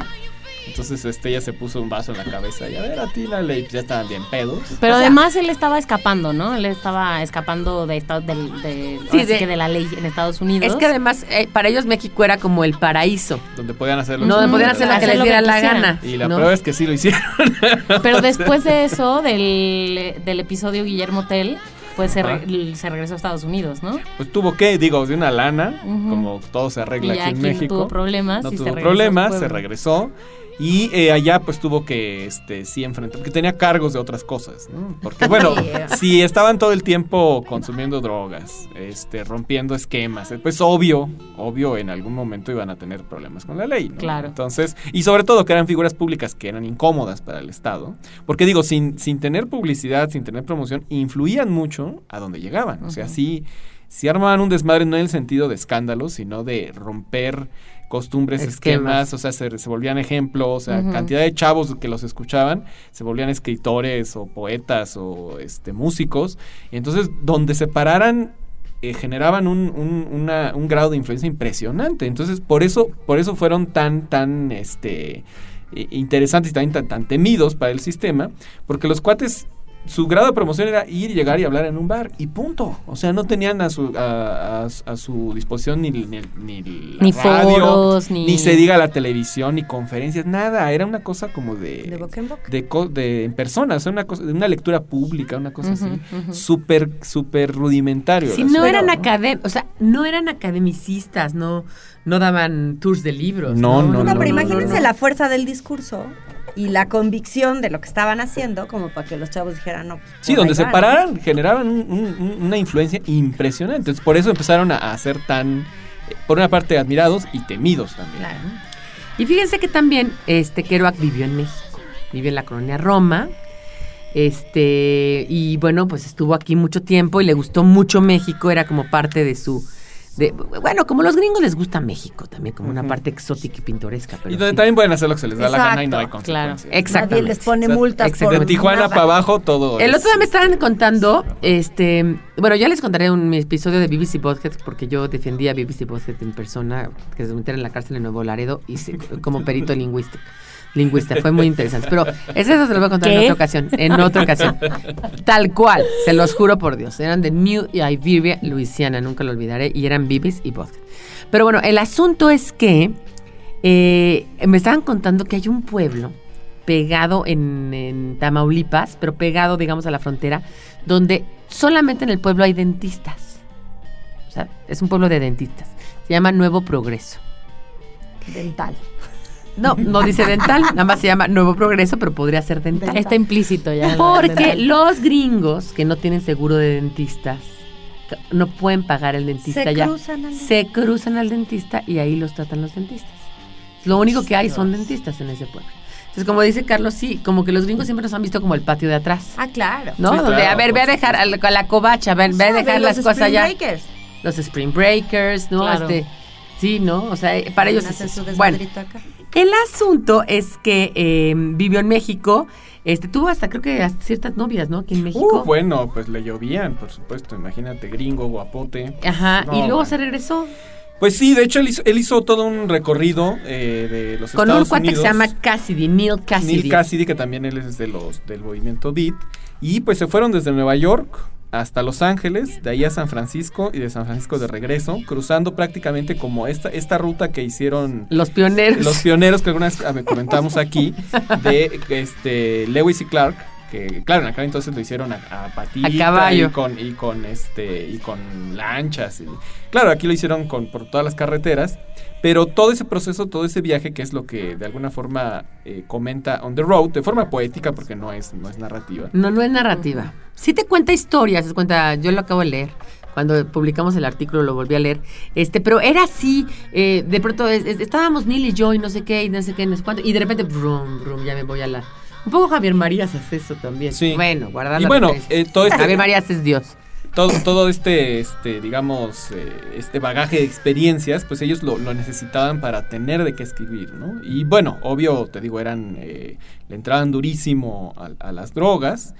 Entonces este ella se puso un vaso en la cabeza y a ver, atínale, y pues ya estaban bien pedos. Pero O sea- además él estaba escapando, ¿no? Él estaba escapando de, de, Sí, de- que de la ley en Estados Unidos. Es que además, eh, para ellos México era como el paraíso. Donde podían hacer lo No, que donde podían quisieran. hacer lo que Hacer les diera la quisieran. gana. Y la ¿no? prueba es que sí lo hicieron. Pero después de eso, del, del episodio Guillermo Tell, pues se, re- se regresó a Estados Unidos, ¿no? Pues tuvo que, digo, de una lana, como todo se arregla Y aquí en aquí no México. tuvo problemas no y tuvo problemas, se regresó. Y eh, allá pues tuvo que este, sí enfrentar, porque tenía cargos de otras cosas, ¿no? Porque bueno, <laughs> si estaban todo el tiempo consumiendo drogas, este, rompiendo esquemas, eh, pues obvio, obvio en algún momento iban a tener problemas con la ley, ¿no? Claro. Entonces, y sobre todo que eran figuras públicas que eran incómodas para el Estado, porque digo, sin, sin tener publicidad, sin tener promoción, influían mucho a donde llegaban. O sea, sí, sí armaban un desmadre no en el sentido de escándalo, sino de romper costumbres, Esquemas. esquemas, o sea, se, se volvían ejemplos, o sea, cantidad de chavos que los escuchaban, se volvían escritores o poetas o este músicos, y entonces donde se pararan eh, generaban un, un- una- un grado de influencia impresionante. Entonces, por eso, por eso fueron tan, tan este interesantes y también tan, tan temidos para el sistema, porque los cuates su grado de promoción era ir, llegar y hablar en un bar y punto. O sea, no tenían a su, a, a- a su disposición ni, ni, ni la Ni radio, foros, ni- se diga la televisión, ni conferencias, nada. Era una cosa como de... De boca en boca. de, co- de en persona, o sea, una cosa, de una lectura pública, una cosa así, ujú. súper, súper rudimentario. Si el no eran ¿no? o sea, no eran academicistas, no, no daban tours de libros. No, no, No, no, pero no, imagínense no. la fuerza del discurso y la convicción de lo que estaban haciendo, como para que los chavos dijeran, no. pues, Sí, donde ahí se va, ¿no? pararan, generaban un- un- un- una influencia impresionante. Entonces, por eso empezaron a, a ser tan, eh, por una parte, admirados y temidos también. Claro. Y fíjense que también este Kerouac vivió en México, vivió en la colonia Roma. Este, y bueno, pues estuvo aquí mucho tiempo y le gustó mucho México, era como parte de su de, bueno, como los gringos les gusta México también, como una parte exótica y pintoresca. Pero Y donde sí. también pueden hacer lo que se les da la gana y no hay Exacto, claro. Exactamente. Nadie les pone O sea, multas exacto. por De Tijuana nada. para abajo todo El es- otro día me estaban contando, este, bueno, ya les contaré un episodio de BBC Podcast porque yo defendía a BBC Podcast en persona, que se metieron en la cárcel en Nuevo Laredo y se- como perito lingüístico. Lingüista, fue muy interesante. Pero es eso se lo voy a contar en otra ocasión. En otra ocasión. Tal cual, se los juro por Dios. Eran de New Iberia, Luisiana, nunca lo olvidaré. Y eran Bibis y Podcast. Pero bueno, el asunto es que eh, me estaban contando que hay un pueblo pegado en, en Tamaulipas, pero pegado, digamos, a la frontera, donde solamente en el pueblo hay dentistas. O sea, es un pueblo de dentistas. Se llama Nuevo Progreso. Dental. No, no dice dental, nada más se llama Nuevo Progreso, pero podría ser dental. Está implícito ya. Porque Dental. los gringos que no tienen seguro de dentistas no pueden pagar el dentista Se ya. cruzan al Se cruzan al dentista y ahí los tratan los dentistas. Lo único que hay son dentistas en ese pueblo. Entonces, como dice Carlos, sí, como que los gringos siempre nos han visto como el patio de atrás. Ah, claro. ¿No? Sí, Donde, claro, a ver, ve a dejar a la, a la covacha, ve, ve a dejar las cosas Spring allá. Breakers. Los Spring Breakers, ¿no? Claro. Este, Sí, ¿no? O sea, para ellos es. Bueno, acá. El asunto es que eh, vivió en México, este, tuvo hasta creo que hasta ciertas novias, ¿no? Aquí en México. Uh, bueno, pues le llovían, por supuesto. Imagínate, gringo, guapote. Ajá, No, y luego se regresó Pues sí, de hecho él hizo, él hizo todo un recorrido eh, de los con un Estados cuate que se llama Cassidy, Neil Cassidy. Neil Cassidy, que también él es de los del movimiento Beat. Y pues se fueron desde Nueva York hasta Los Ángeles, de ahí a San Francisco y de San Francisco de regreso, cruzando prácticamente como esta, esta ruta que hicieron Los pioneros. los pioneros que algunas vez comentamos aquí, de este Lewis y Clark. Que, claro, en aquel entonces lo hicieron a, a patita A caballo. y con y con este y con lanchas y claro aquí lo hicieron con por todas las carreteras pero todo ese proceso todo ese viaje que es lo que de alguna forma eh, comenta on the road de forma poética porque no es no es narrativa No, no es narrativa. Sí te cuenta historias, te cuenta, yo lo acabo de leer. Cuando publicamos el artículo lo volví a leer. Este, pero era así, eh, de pronto es- es- estábamos Neil y yo y no sé qué, y no sé qué, no sé cuánto, y de repente, brum, brum, ya me voy a la. Un poco Javier Marías hace eso también. Sí. Bueno, guardar y bueno eh, todo este Javier Marías es Dios. todo, todo este, este, digamos, eh, este bagaje de experiencias, pues ellos lo, lo necesitaban para tener de qué escribir, ¿no? Y bueno, obvio, te digo, eran, eh, le entraban durísimo a, a las drogas,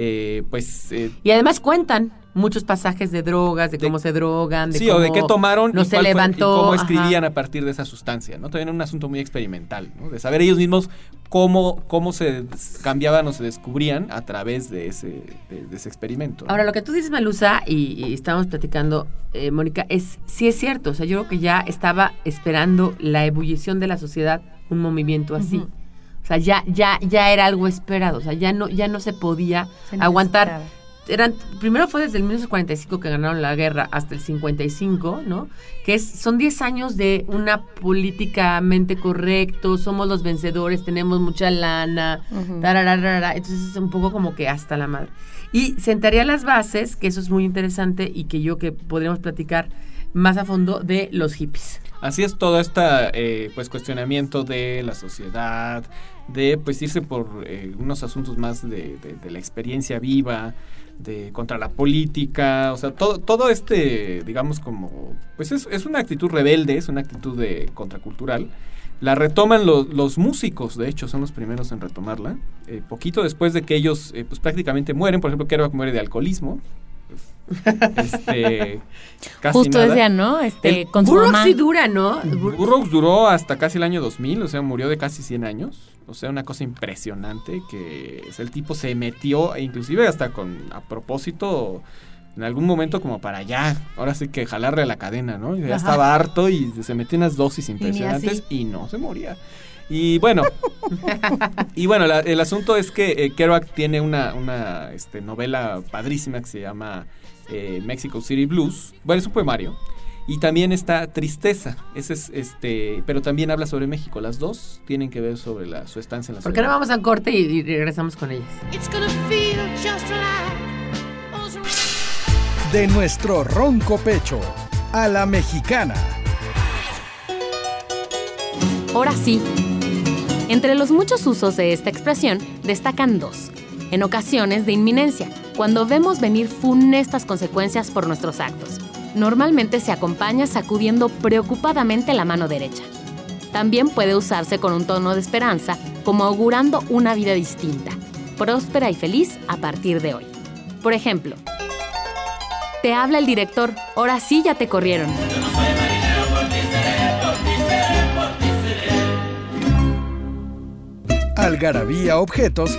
eh, pues... eh, Y además cuentan muchos pasajes de drogas, de, De- cómo se drogan, de sí, cómo o de qué tomaron no y, se cuál fue- y levantó. cómo ajá. escribían a partir de esa sustancia, ¿no? También un asunto muy experimental, ¿no? De saber ellos mismos cómo, cómo se cambiaban o se descubrían a través de ese, de, de ese experimento. ¿no? Ahora, lo que tú dices, Malusa, y, y estábamos platicando, eh, Mónica, es sí es cierto. O sea, yo creo que ya estaba esperando la ebullición de la sociedad un movimiento así. O sea, ya, ya, ya era algo esperado. O sea, ya no, ya no se podía Se aguantar. Eran, primero fue desde el 1945 que ganaron la guerra hasta el 55, ¿no? Que es, son 10 años de una políticamente correcto, somos los vencedores, tenemos mucha lana, tarararara. entonces es un poco como que hasta la madre. Y sentaría las bases, que eso es muy interesante y que yo que podríamos platicar más a fondo de los hippies. Así es todo este pues cuestionamiento de la sociedad, de pues irse por eh, unos asuntos más de, de- la experiencia viva, de contra la política, o sea, todo, todo este, digamos como, pues es, es una actitud rebelde, es una actitud de contracultural. La retoman los, los músicos, de hecho, son los primeros en retomarla. eh, poquito después de que ellos, eh, pues prácticamente mueren, por ejemplo, Kerouac muere de alcoholismo. Este, casi Justo nada. decía, ¿no? Este, El con su Burroughs mamá. sí dura, ¿no? Bur- Burroughs duró hasta casi el año 2000, o sea, murió de casi 100 años. O sea, una cosa impresionante que o sea, el tipo se metió, e inclusive hasta con, a propósito, en algún momento como para ya, ahora sí que jalarle la cadena, ¿no? Ya Ajá. estaba harto y se metió unas dosis impresionantes y, no se moría. Y bueno, <laughs> y bueno, la- el asunto es que eh, Kerouac tiene una, una este, novela padrísima que se llama eh, Mexico City Blues. Bueno, es un poemario. Y también está Tristeza, ese es este, pero también habla sobre México. Las dos tienen que ver sobre la, su estancia en la ¿Por qué no ciudad. vamos a corte y, y regresamos con ellas? It's gonna feel just like those De nuestro ronco pecho a la mexicana. Ahora sí. Entre los muchos usos de esta expresión destacan dos. En ocasiones de inminencia, cuando vemos venir funestas consecuencias por nuestros actos. Normalmente se acompaña sacudiendo preocupadamente la mano derecha. También puede usarse con un tono de esperanza, como augurando una vida distinta, próspera y feliz a partir de hoy. Por ejemplo, te habla el director, ahora sí ya te corrieron. Algarabía objetos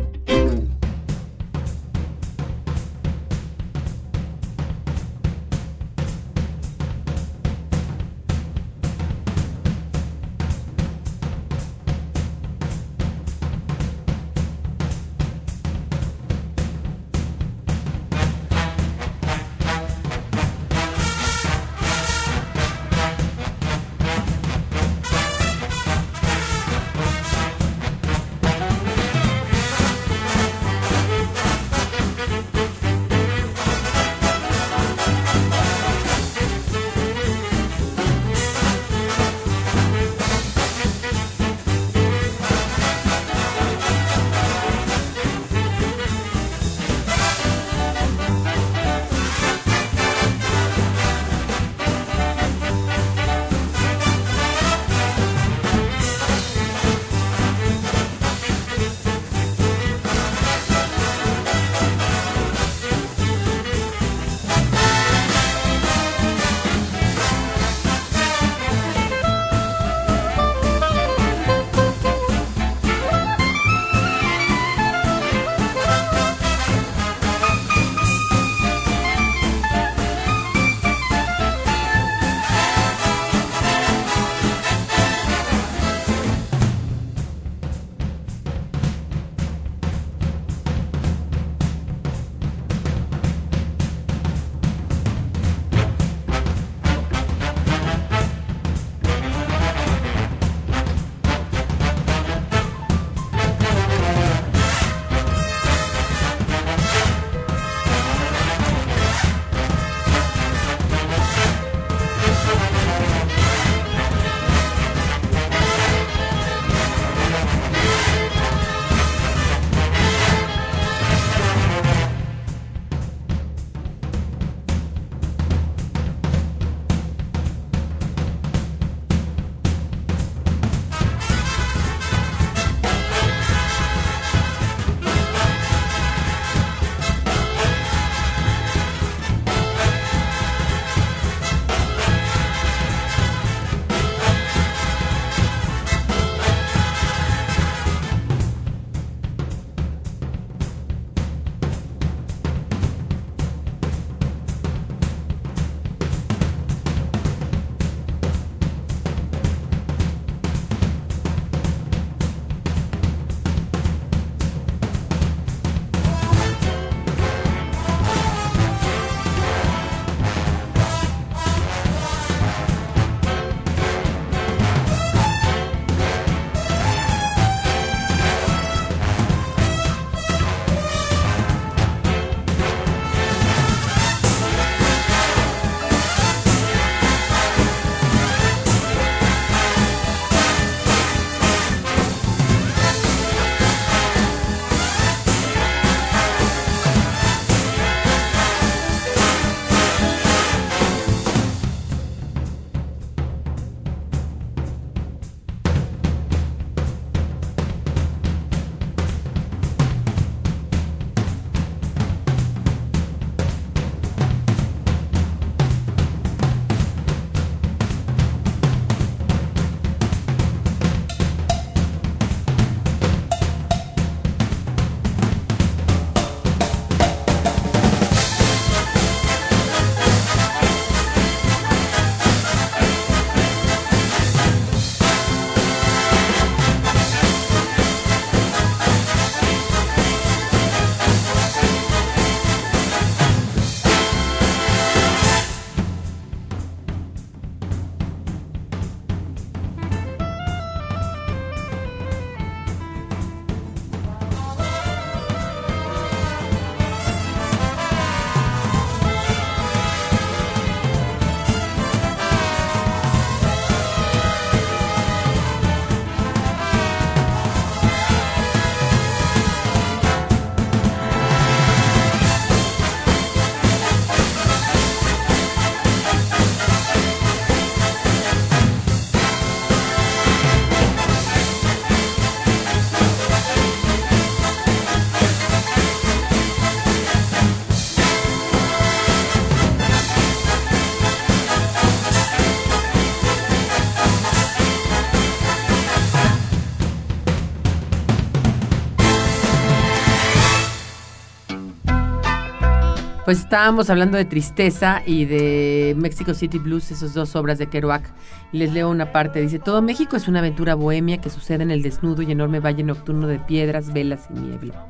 Pues estábamos hablando de Tristeza y de Mexico City Blues, esas dos obras de Kerouac. Les leo una parte. Dice, todo México es una aventura bohemia que sucede en el desnudo y enorme valle nocturno de piedras, velas y niebla.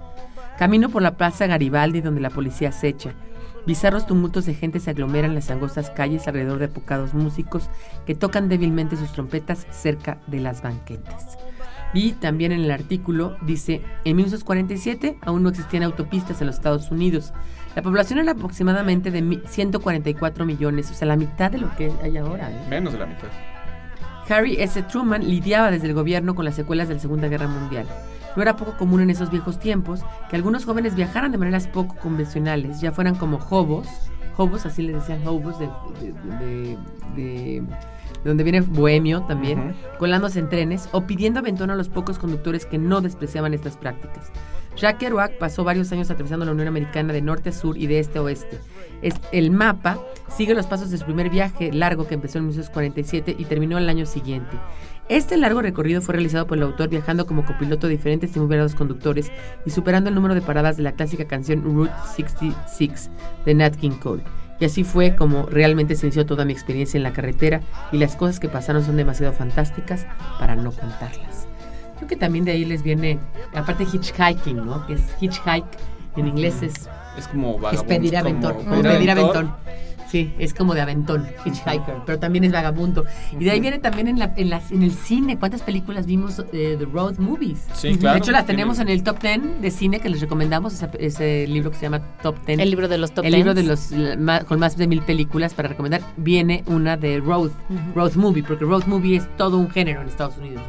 Camino por la plaza Garibaldi donde la policía acecha. Bizarros tumultos de gente se aglomeran en las angostas calles alrededor de apocados músicos que tocan débilmente sus trompetas cerca de las banquetas. Y también en el artículo dice, en 1947 aún no existían autopistas en los Estados Unidos. La población era aproximadamente de mi- 144 millones, o sea, la mitad de lo que hay ahora. ¿eh? Menos de la mitad. Harry S. Truman lidiaba desde el gobierno con las secuelas de la Segunda Guerra Mundial. No era poco común en esos viejos tiempos que algunos jóvenes viajaran de maneras poco convencionales, ya fueran como hobos, hobos, así le decían hobos de, de, de- de- de donde viene bohemio también, colándose en trenes o pidiendo aventón a los pocos conductores que no despreciaban estas prácticas. Jacques Kerouac pasó varios años atravesando la Unión Americana de norte a sur y de este a oeste. Es- el mapa sigue los pasos de su primer viaje largo que empezó en 1947 y terminó el año siguiente. Este largo recorrido fue realizado por el autor viajando como copiloto de diferentes y muy variados conductores y superando el número de paradas de la clásica canción Route 66 de Nat King Cole. Y así fue como realmente se inició toda mi experiencia en la carretera y las cosas que pasaron son demasiado fantásticas para no contarlas. Creo que también de ahí les viene, aparte hitchhiking, ¿no? Que es hitchhike, en inglés es, Es como es vagabundo. pedir aventón, como pedir aventón. Sí, es como de aventón, hitchhiker, pero también es vagabundo. Y de ahí viene también en, la, en, las- en el cine. ¿Cuántas películas vimos de The Road Movies? Sí, claro. De hecho, las tenemos en el top 10 de cine que les recomendamos, ese, ese libro que se llama Top 10. El libro de los top El libro de los la- con más de mil películas para recomendar viene una de road road movie porque road movie es todo un género en Estados Unidos.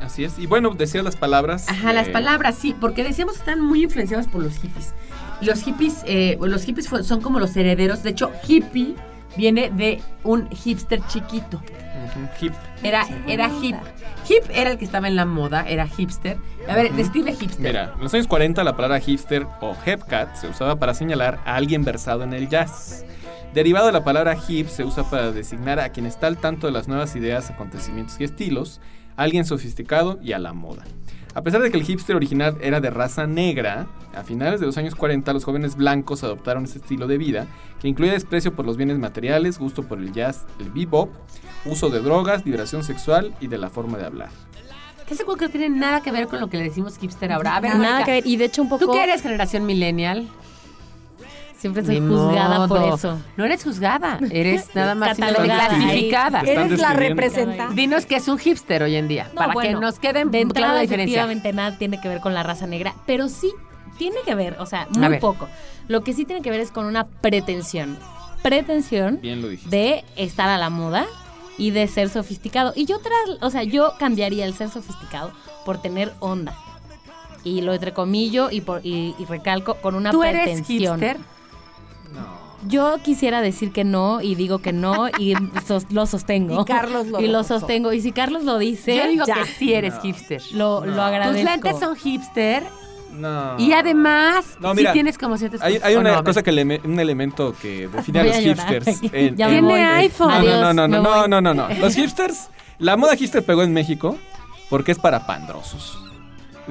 Así es. Y bueno, decía las palabras. Ajá, las eh, palabras, sí, porque decíamos que están muy influenciados por los hippies. Los hippies, eh, los hippies son como los herederos. De hecho, hippie viene de un hipster chiquito. hip. Era, era hip. Hip era el que estaba en la moda, era hipster. A ver, describe hipster. Mira, en los años 40 la palabra hipster o hepcat se usaba para señalar a alguien versado en el jazz. Derivado de la palabra hip se usa para designar a quien está al tanto de las nuevas ideas, acontecimientos y estilos, alguien sofisticado y a la moda. A pesar de que el hipster original era de raza negra, a finales de los años 40 los jóvenes blancos adoptaron este estilo de vida que incluía desprecio por los bienes materiales, gusto por el jazz, el bebop, uso de drogas, diversión sexual y de la forma de hablar. Que seguro que no tiene nada que ver con lo que le decimos hipster ahora. A ver, Nada Mónica, que ver. Y de hecho un poco... ¿Tú que eres generación millennial? Siempre soy Ni juzgada modo. por eso. No eres juzgada, eres <laughs> nada más Catalogada. clasificada. Eres la representante. Dinos que es un hipster hoy en día, No, para que nos queden de entrada la diferencia. efectivamente nada tiene que ver con la raza negra, pero sí tiene que ver, o sea, muy poco. Lo que sí tiene que ver es con una pretensión. Pretensión Bien lo de estar a la moda y de ser sofisticado. Y yo tras, o sea, yo cambiaría el ser sofisticado por tener onda. Y lo entrecomillo y por y, y recalco con una ¿Tú eres pretensión. Hipster? Yo quisiera decir que no y digo que no y <laughs> sos- lo sostengo. Y Carlos lo Y lo sostengo. Y si Carlos lo dice, Yo digo ya, que sí eres hipster. lo, lo agradezco. Tus lentes son hipster No. y además No, sí tienes como ciertas Hay, cosas. hay ¿o una no? Cosa que le, un elemento que define a los hipsters. <laughs> Ya Tiene iPhone. No, Adiós, no, no, no, no, no, no, no. Los <laughs> hipsters, la moda hipster pegó en México porque es para pandrosos.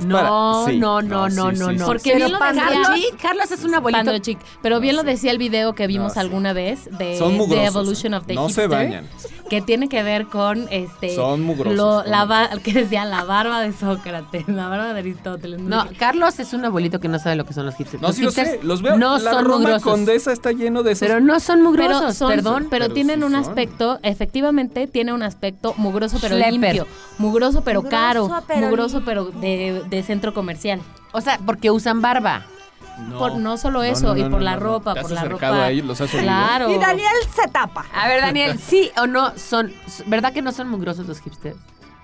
No, para- sí, no, no, no, sí, no, sí, no. Porque bien lo decía- Carlos, Carlos es un abuelito. Pando chic. Pero bien No lo decía el video que vimos No alguna vez de Son The. Evolution of the No se Hipster, bañan. Que tiene que ver con este Son mugrosos, lo- la ba- que decía la barba de Sócrates, la barba de Aristóteles. No. Carlos es un abuelito que no sabe lo que son los hipsters. No, los sí lo sé. Los veo. no la son Roma mugrosos. Condesa está lleno de esos. Pero no son mugrosos, pero son- perdón. pero, Pero tienen sí un son. aspecto, efectivamente tiene un aspecto mugroso pero Schlepper. limpio, mugroso pero Mugroso, caro, pero mugroso limpio. pero de, de centro comercial. O sea, porque usan barba. No, Por- no solo eso, no, y por no, la no. ropa, ¿Te por has la acercado ropa. a ellos? ¿Los has? Claro. Y Daniel se tapa. A ver, Daniel, ¿sí o no son... ¿Verdad que no son mugrosos los hipsters?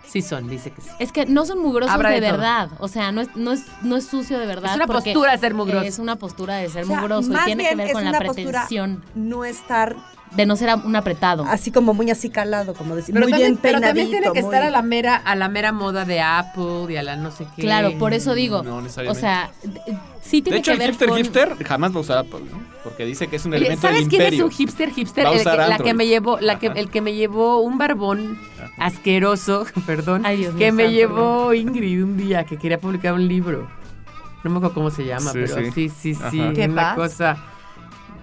Sí son, dice que sí. Es que no son mugrosos Habrá de, de verdad. O sea, no es, no es, no es sucio de verdad. Es una postura ser mugroso. Es una postura de ser O sea, mugroso y tiene que ver con la pretensión No estar de no ser un apretado. así como muy así calado, como decir, Pero muy también, bien pero peinadito. también tiene que muy- estar a la mera a la mera moda de Apple y a la no sé qué. Claro, por eso digo. No o necesariamente. sea, d- sí De tiene hecho, que el ver hipster con... hipster jamás va a usar Apple, ¿no? Porque dice que es un elemento del ¿Sabes quién es un hipster hipster? Va a El que- la que me llevó, la que, el que me llevó un barbón asqueroso, <laughs> perdón, Ay, Dios mío que me santo, llevó Ingrid un día que quería publicar un libro. No me acuerdo cómo se llama, Sí, pero sí. sí, sí. ¿Qué una pasa? cosa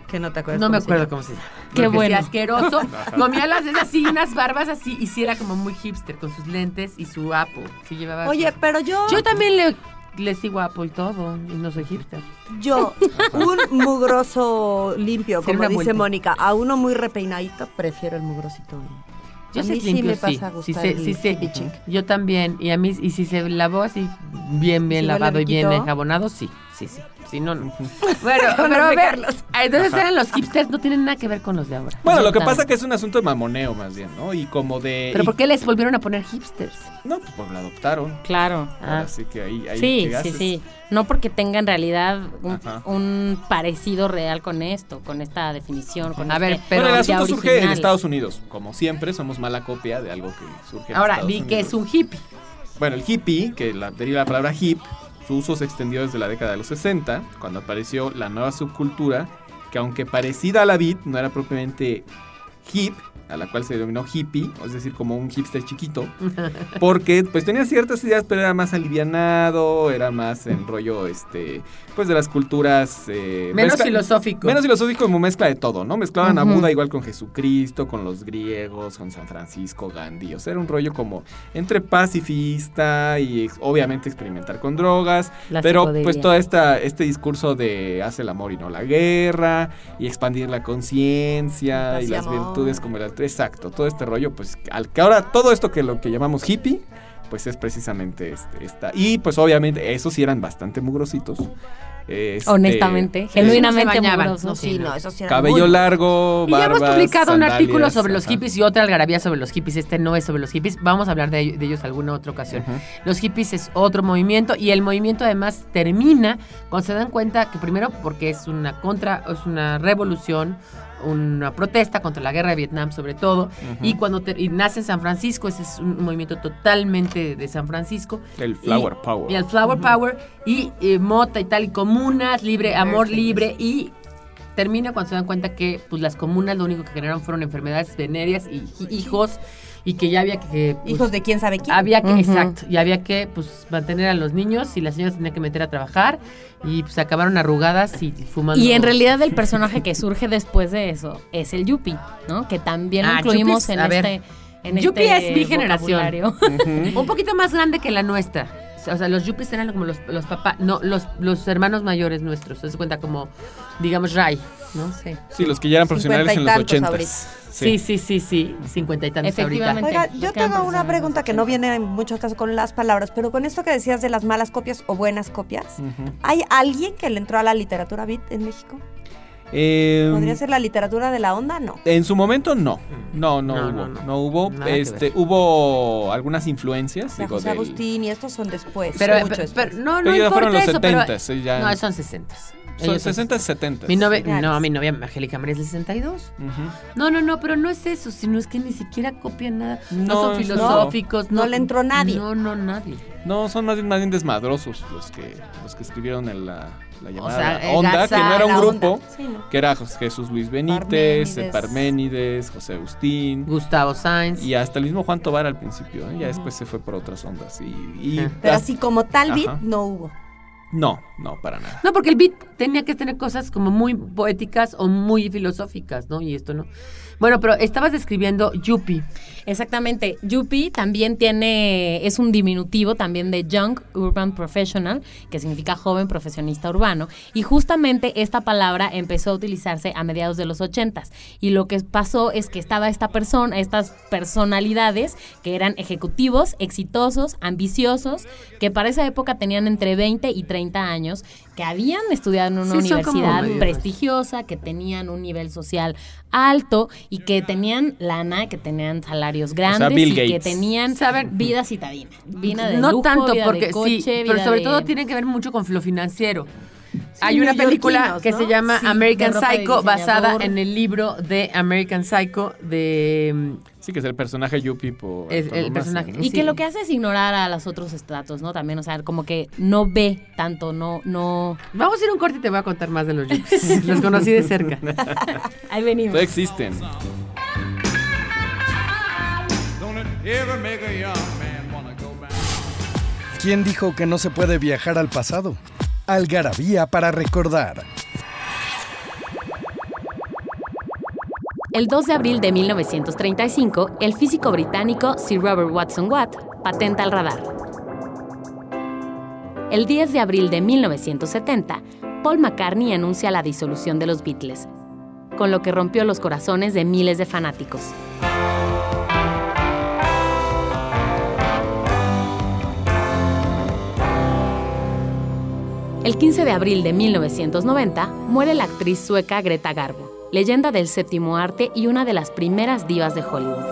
Que no te acuerdas No me se acuerdo llama. cómo se llama. Qué bueno. sí, asqueroso. <laughs> Comía las es así, unas barbas así, y sí era como muy hipster, con sus lentes y su Apple. Sí llevaba Oye, pero yo, Yo también le, le sigo Apple todo, y no soy hipster. yo, un mugroso limpio, como dice. Mónica, a uno muy repeinadito, prefiero el mugrosito. Yo a sí mí es sí me pasa a gustar sí, sé- el sí sé. Yo también, y a mí, y si se lavó así bien, bien ¿Sí lavado y bien enjabonado, sí, sí, sí. Si no, no. <laughs> Bueno, pero a ver, Carlos. entonces eran los hipsters, no tienen nada que ver con los de ahora. Bueno, lo que pasa que es un asunto de mamoneo más bien, ¿no? Y como de... ¿Pero y- por qué les volvieron a poner hipsters? No, pues porque lo adoptaron. Claro. Ahora Ah. sí que ahí... ahí Sí, ¿qué sí, sí. No porque tenga en realidad un, parecido real con esto, con esta definición, con A ver, este pero bueno, el asunto surge en. Estados Unidos. Como siempre, somos mala copia de algo que surge en Ahora, Estados vi que es un hippie. Bueno, el hippie, que la, deriva la palabra hip, su uso se extendió desde la década de los 60, cuando apareció la nueva subcultura, que aunque parecida a la beat, no era propiamente hip, a la cual se denominó hippie, es decir, como un hipster chiquito, <laughs> porque pues tenía ciertas ideas, pero era más alivianado, era más en rollo, este, pues de las culturas... eh, Menos mezcla- filosófico. Menos filosófico como mezcla de todo, ¿no? Mezclaban a. Buda igual con Jesucristo, con los griegos, con San Francisco, Gandhi. O sea, era un rollo como entre pacifista y ex- obviamente experimentar con drogas. La pero psicodelia. pues todo esta, este discurso de hace el amor y no la guerra, y expandir la conciencia y y las amor. virtudes como el altruismo. Exacto, todo este rollo, pues al que ahora todo esto que lo que llamamos hippie, pues es precisamente este, esta. Y pues obviamente esos sí eran bastante mugrositos. Este, Honestamente, sí. genuinamente amorosos. ¿no? Sí, no, eso sí era Cabello muy- largo, Y ya hemos barbas, publicado un artículo sobre los ajá. hippies y otra algarabía sobre los hippies. Este no es sobre los hippies. Vamos a hablar de, de ellos alguna otra ocasión. Los hippies es otro movimiento y el movimiento además termina cuando se dan cuenta que primero porque es una contra, es una revolución, una protesta contra la guerra de Vietnam sobre todo y cuando ter- y nace en San Francisco, ese es un movimiento totalmente de San Francisco. El Flower Y- Power. Y el Flower Power y eh, mota y tal, y comunas, libre, amor Perfecto. libre y termina cuando se dan cuenta que pues las comunas lo único que generaron fueron enfermedades venéreas y hi- hijos y que ya había que pues, Hijos de quién sabe quién. había que exacto y había que pues mantener a los niños y las señoras tenían que meter a trabajar y pues acabaron arrugadas y fumando Y en realidad el personaje que surge después de eso es el Yuppie, ¿no? Que también Ah, incluimos Yuppies, en ver. este en Yuppie este es mi generación. <laughs> un poquito más grande que la nuestra o sea, los yuppies eran como los, los papás, no, los, los hermanos mayores nuestros. Se cuenta como, digamos, Ray, ¿no? Sí. Sí, los que ya eran profesionales en los Cincuenta y tantos ochentas. Sí, sí, sí, sí, cincuenta y tantos ahorita. Efectivamente. Oiga, Los yo tengo una pregunta que no viene en muchos casos con las palabras, pero con esto que decías de las malas copias o buenas copias, Ujú. ¿hay alguien que le entró a la literatura beat en México? Eh, ¿Podría ser la literatura de la onda? No. En su momento no. No, no, No, hubo. no, No, no. hubo. Nada este, hubo algunas influencias. Digo, José del- Agustín y estos son después. Pero, mucho pero- después. pero no, no Pero ya importa fueron los eso, pero- 70s, ya- No, son 60. Son 60, 70. Mi novia, Finales. no, mi novia Angélica María es del 62. No, no, no, pero no es eso, sino es que ni siquiera copian nada. No, No, son no. filosóficos. No le entró nadie. No, no, nadie. No, son más bien, más bien desmadrosos los que, los que escribieron en la, la llamada sea, Onda, Gaza, que no era un grupo, Onda. Sí, ¿no? que era Jesús Luis Benítez, Parménides. Parménides, José Agustín. Gustavo Sainz. Y hasta el mismo Juan Tobar al principio, ¿eh? ya después se fue por otras ondas. Y, y. Pero hasta- así como tal beat, Ajá. no hubo. No, no, para nada. No, porque el beat tenía que tener cosas como muy poéticas o muy filosóficas, ¿no? Y esto no. Bueno, pero estabas describiendo Yuppie. Exactamente. Yuppie también tiene, es un diminutivo también de Young Urban Professional, que significa joven profesionista urbano. Y justamente esta palabra empezó a utilizarse a mediados de los ochentas. Y lo que pasó es que estaba esta persona, estas personalidades que eran ejecutivos, exitosos, ambiciosos, que para esa época tenían entre 20 y 30 años, que habían estudiado en una Sí, universidad prestigiosa, que tenían un nivel social alto y que tenían lana, que tenían salarios grandes Bill y que tenían ¿Saben? vida citadina. Vida de no lujo, tanto, vida porque de coche, sí, pero vida sobre de- todo tiene que ver mucho con lo financiero. Hay una película que ¿no? se llama Sí, American Psycho, basada en el libro de American Psycho de Sí, que es el personaje Yuppie por Es el antonomasia, personaje. ¿no? Y Sí. que lo que hace es ignorar a los otros estratos, ¿no? También, o sea, como que no ve tanto, no, no... Vamos a ir a un corte y te voy a contar más de los yuppies. <laughs> los conocí de cerca. <laughs> Ahí venimos. Todavía existen. Don't it ever make a young man wanna go back? ¿Quién dijo que no se puede viajar al pasado? Algarabía para recordar. El 2 de abril de 1935, el físico británico Sir Robert Watson Watt patenta el radar. El 10 de abril de 1970, Paul McCartney anuncia la disolución de los Beatles, con lo que rompió los corazones de miles de fanáticos. El 15 de abril de 1990 muere la actriz sueca Greta Garbo, leyenda del séptimo arte y una de las primeras divas de Hollywood.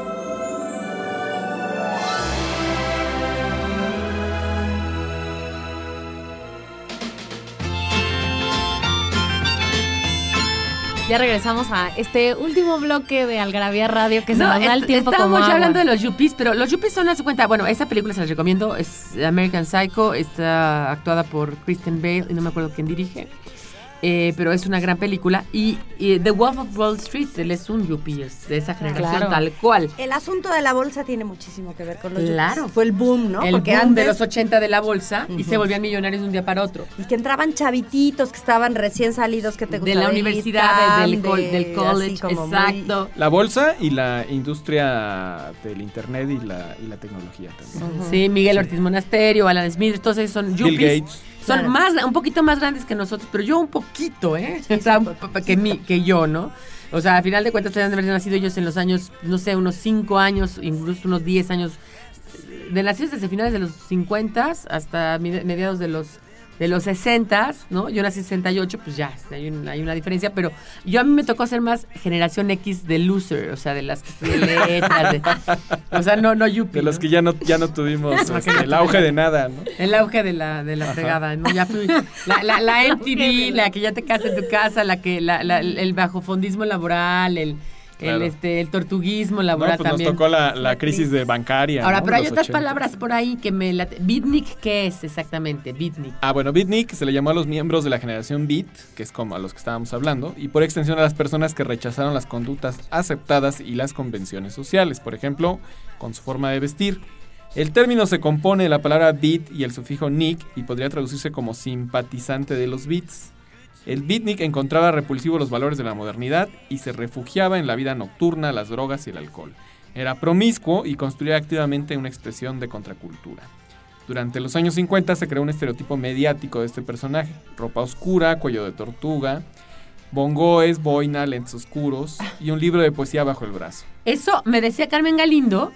Ya regresamos a este último bloque de Algarabía Radio que se nos da el est- tiempo estábamos como ya agua. hablando de los Yuppies, pero los Yuppies son, su cuenta, bueno, esa película se las recomiendo, es American Psycho, está actuada por Kristen Bale y no me acuerdo quién dirige, eh, pero es una gran película. Y, y The Wolf of Wall Street, él es un Yuppie, es de esa generación Claro. tal cual. El asunto de la bolsa tiene muchísimo que ver con los Claro. yuppies. Fue el boom, ¿no? el Porque boom antes de los 80 de la bolsa y se volvían millonarios de un día para otro. y que entraban chavititos que estaban recién salidos que te De la universidad, del, col- de- del college, como muy- exacto. La bolsa y la industria del internet y la, y la tecnología también. Sí, Miguel Ortiz Monasterio, Alan Smith, todos esos son Bill yuppies. Son más, un poquito más grandes que nosotros, pero yo un poquito, ¿eh? o sea, un que, mi- que yo, ¿no? O sea, a final de cuentas, deben de haber nacido ellos en los años, no sé, unos 5 años, incluso unos 10 años, de nacidos desde finales de los 50 hasta mediados de los de los 60, ¿no? Yo nací en 68, pues ya, hay, un- hay una diferencia, pero yo a mí me tocó ser más generación X de loser, o sea, de las que estudié letras, de- o sea, no, no yuppie, De los ¿no? que ya no, ya no tuvimos <laughs> este, el auge de nada, ¿no? El auge de la, de la fregada, ¿no? Ya fui. La, la, la <laughs> MTV, la que ya te casas en tu casa, la que, la, la- el bajofondismo laboral, el, Claro. el, este, el tortuguismo No, laboral pues nos también. tocó la, la crisis de bancaria. Ahora, ¿no? pero hay Los otras 80. palabras por ahí que me... late- Beatnik, ¿qué es exactamente? Beatnik. Ah, bueno, Beatnik se le llamó a los miembros de la generación Beat, que es como a los que estábamos hablando, y por extensión a las personas que rechazaron las conductas aceptadas y las convenciones sociales, por ejemplo, con su forma de vestir. El término se compone de la palabra beat y el sufijo nick y podría traducirse como simpatizante de los beats. El beatnik encontraba repulsivos los valores de la modernidad y se refugiaba en la vida nocturna, las drogas y el alcohol. Era promiscuo y construía activamente una expresión de contracultura. Durante los años 50 se creó un estereotipo mediático de este personaje. Ropa oscura, cuello de tortuga, bongoes, boina, lentes oscuros y un libro de poesía bajo el brazo. Eso me decía Carmen Galindo,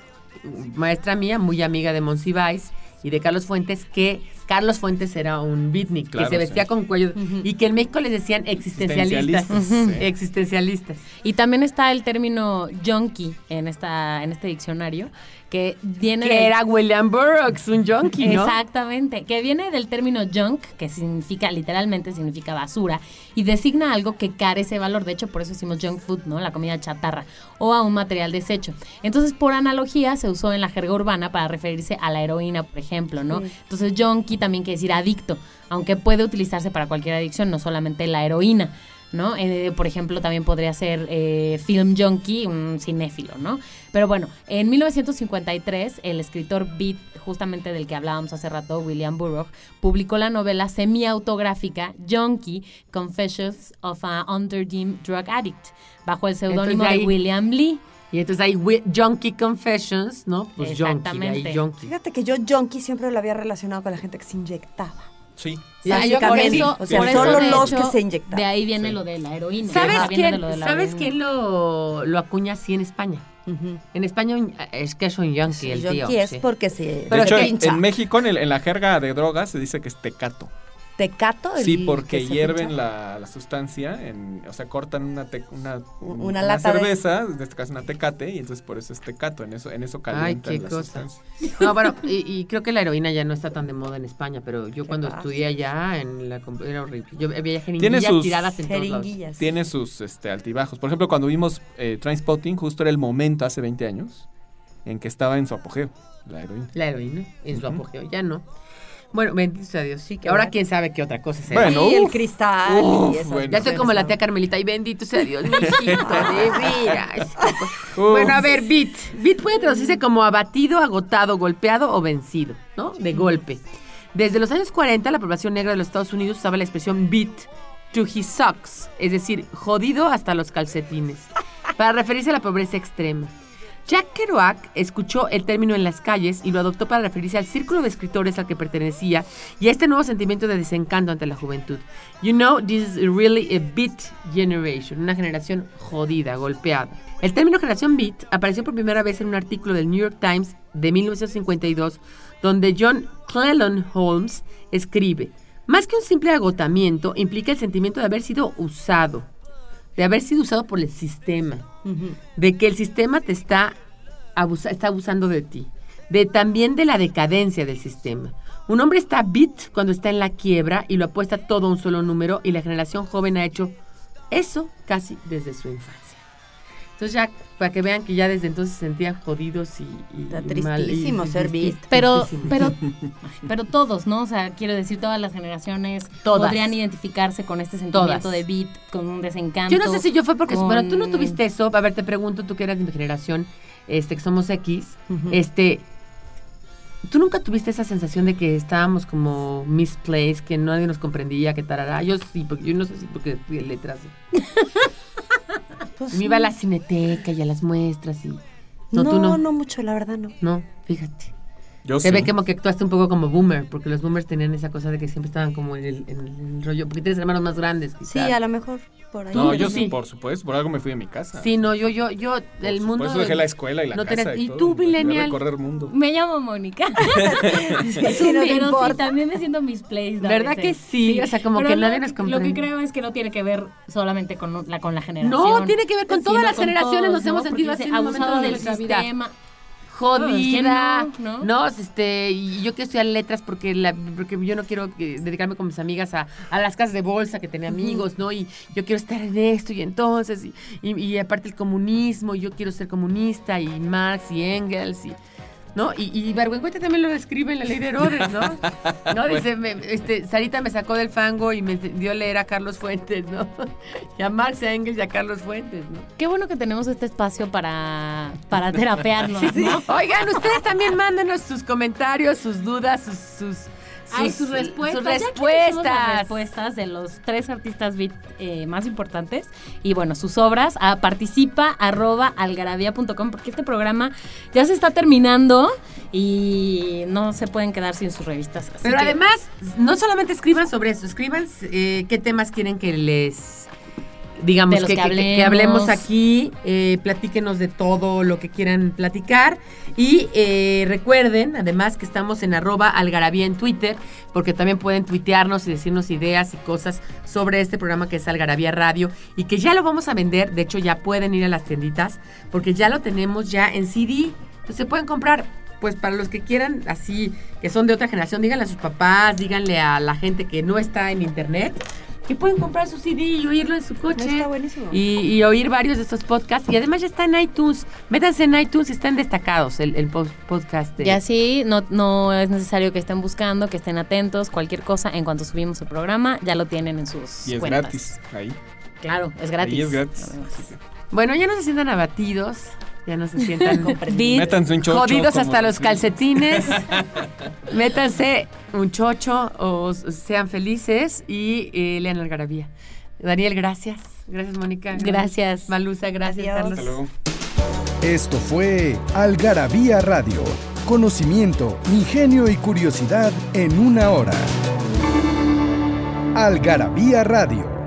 maestra mía, muy amiga de Monsiváis y de Carlos Fuentes, que Carlos Fuentes era un beatnik, Claro, que se vestía sí. con cuello, y que en México les decían existencialistas. Existencialistas, sí. Existencialistas. Y también está el término junkie en esta en este diccionario que viene Que del- era William Burroughs, un junkie, ¿no? Exactamente, que viene del término junk, que significa literalmente significa basura y designa algo que carece de valor. De hecho, por eso decimos junk food, ¿no? La comida chatarra o a un material desecho. Entonces, por analogía, se usó en la jerga urbana para referirse a la heroína, por ejemplo, ¿no? Entonces, junkie también quiere decir adicto, aunque puede utilizarse para cualquier adicción, no solamente la heroína. ¿No? Eh, por ejemplo, también podría ser eh, film junkie, un cinéfilo, ¿no? Pero bueno, en 1953, el escritor Beat, justamente del que hablábamos hace rato, William Burroughs, publicó la novela semi-autográfica Junkie, Confessions of a Underdeem Drug Addict, bajo el seudónimo de William Lee. Y entonces hay Junkie Confessions, ¿no? Pues ahí. Junkie. Fíjate que yo junkie siempre lo había relacionado con la gente que se inyectaba. Sí. Ya, yo por Básicamente. eso- o sea, por eso, solo de los hecho, que se inyectaban. De ahí viene Sí. lo de la heroína. ¿Sabes de quién, lo de la ¿sabes heroína. quién lo, lo acuña así en España? Ujú. En España es que es un junkie el tío. Es sí. porque se De Pero hecho, en, pincha. en México, en, el- en la jerga de drogas, se dice que es tecato. Tecato. el Sí, que porque hierven la, la sustancia, en, o sea, cortan una, te- una, Una lata de- cerveza, en este caso una tecate, y entonces por eso es tecato, en eso, en eso Ay, calientan qué la cosa. sustancia. No, bueno, <laughs> y, y creo que la heroína ya no está tan de moda en España, pero yo cuando pasa? estudié allá en la era horrible. Yo veía jeringuillas sus tiradas en todos lados. Jeringuillas. Tiene sus este, altibajos. Por ejemplo, cuando vimos eh, Trainspotting, justo era el momento hace 20 años en que estaba en su apogeo, la heroína. La heroína en su apogeo, ya no. Bueno, bendito sea Dios, sí. Que ahora quién sabe qué otra cosa será. Bueno, y el cristal uf, y esas bueno. Ya estoy como la tía Carmelita y bendito sea Dios, mi hijito, <laughs> de veras. Bueno, a ver, beat. Beat puede traducirse como abatido, agotado, golpeado o vencido, ¿no? De golpe. Desde los años 40, la población negra de los Estados Unidos usaba la expresión beat to his socks, es decir, jodido hasta los calcetines. para referirse a la pobreza extrema. Jack Kerouac escuchó el término en las calles y lo adoptó para referirse al círculo de escritores al que pertenecía y a este nuevo sentimiento de desencanto ante la juventud. You know, this is really a beat generation, una generación jodida, golpeada. El término generación beat apareció por primera vez en un artículo del New York Times de 1952, donde John Clellan Holmes escribe, más que un simple agotamiento, implica el sentimiento de haber sido usado, de haber sido usado por el sistema, de que el sistema te está, abusa- está abusando de ti, de también de la decadencia del sistema. Un hombre está bit cuando está en la quiebra y lo apuesta todo a un solo número y la generación joven ha hecho eso casi desde su infancia. Entonces ya, para que vean que ya desde entonces se sentían jodidos y, y- Está y mal, y- tristísimo y ser beat. Pero, tristísimo. pero, <laughs> pero todos, ¿no? O sea, quiero decir, todas las generaciones Todas. podrían identificarse con este sentimiento Todas. de beat, con un desencanto. Yo no sé si yo fue porque, con- bueno, tú no tuviste eso. A ver, te pregunto, tú que eras de mi generación, este, que somos X, este, ¿tú nunca tuviste esa sensación de que estábamos como misplaced, que nadie nos comprendía, que tarará? Yo sí, porque yo no sé si porque de letras. <laughs> Pues Me iba a la cineteca y a las muestras y... No, No, tú no. no mucho, la verdad no. No, fíjate. Yo Se sí. ve como que actuaste un poco como boomer, porque los boomers tenían esa cosa de que siempre estaban como en el, en el rollo, porque tienes hermanos más grandes, Sí, quizás. a lo mejor por ahí. No, yo Sí. sí, por supuesto. Por algo me fui de mi casa. Sí, no, yo, yo, yo, el Por mundo... supuesto dejé la escuela y la no casa. tenías- y todo. tú, Me fui a millennial. recorrer mundo. Me llamo Mónica. <laughs> Sí, no te pero sí, también me siento misplaced. ¿Verdad que sí? O sea, como Pero que lo nadie nos Lo comprende. que creo es que no tiene que ver solamente con la, con la generación. No, tiene que ver con todas las generaciones, nos hemos sentido así abusado de del nuestra vida. Jodida. No, es que no, No, este, y yo quiero estudiar letras porque, la, porque yo no quiero que- dedicarme con mis amigas a, a las casas de bolsa que tenía amigos, ¿no? Y yo quiero estar en esto y entonces, y, y- y aparte el comunismo, yo quiero ser comunista, y Marx y Engels, y, ¿no? Y, y Bergüengoite también lo describe en la ley de Herodes, ¿no? <laughs> ¿No? Dice, me- este, Sarita me sacó del fango y me dio a leer a Carlos Fuentes, ¿no? <laughs> Y a Marx, a Engels y a Carlos Fuentes, ¿no? Qué bueno que tenemos este espacio para, para terapearnos, <laughs> ¿no? Oigan, ustedes también mándenos sus comentarios, sus dudas, sus... sus Ay, sus respuestas. sus Ya respuestas. las respuestas de los tres artistas beat eh, más importantes. Y bueno, sus obras a participa arroba algarabía.com porque este programa ya se está terminando y no se pueden quedar sin sus revistas. Así Pero que- además, no solamente escriban sobre eso, escriban eh, qué temas quieren que les digamos que, que que- que- que hablemos hablemos. aquí, eh, platíquenos de todo lo que quieran platicar y eh, recuerden además que estamos en arroba algarabía en Twitter porque también pueden tuitearnos y decirnos ideas y cosas sobre este programa que es Algarabía Radio y que ya lo vamos a vender, de hecho ya pueden ir a las tienditas porque ya lo tenemos ya en CD, entonces se pueden comprar. Pues para los que quieran, así, que son de otra generación, díganle a sus papás, díganle a la gente que no está en internet, que pueden comprar su CD y oírlo en su coche. Está buenísimo. Y, y oír varios de estos podcasts. Y además ya está en iTunes. Métanse en iTunes y están destacados el, el po- podcast. de- Y así no, no es necesario que estén buscando, que estén atentos, cualquier cosa, en cuanto subimos el programa, ya lo tienen en sus Y es cuentas. gratis. Ahí. Claro, es gratis. Ahí es gratis. Bueno, ya no se sientan abatidos. Ya no se sientan <laughs> Beat, Métanse un chocho. jodidos hasta los decimos. calcetines. <laughs> Métanse un chocho o sean felices y eh, lean Algarabía. Daniel, gracias. Gracias, Mónica. Gracias. Malusa, gracias, Adiós. Carlos. Hasta luego. Esto fue Algarabía Radio. Conocimiento, ingenio y curiosidad en una hora. Algarabía Radio.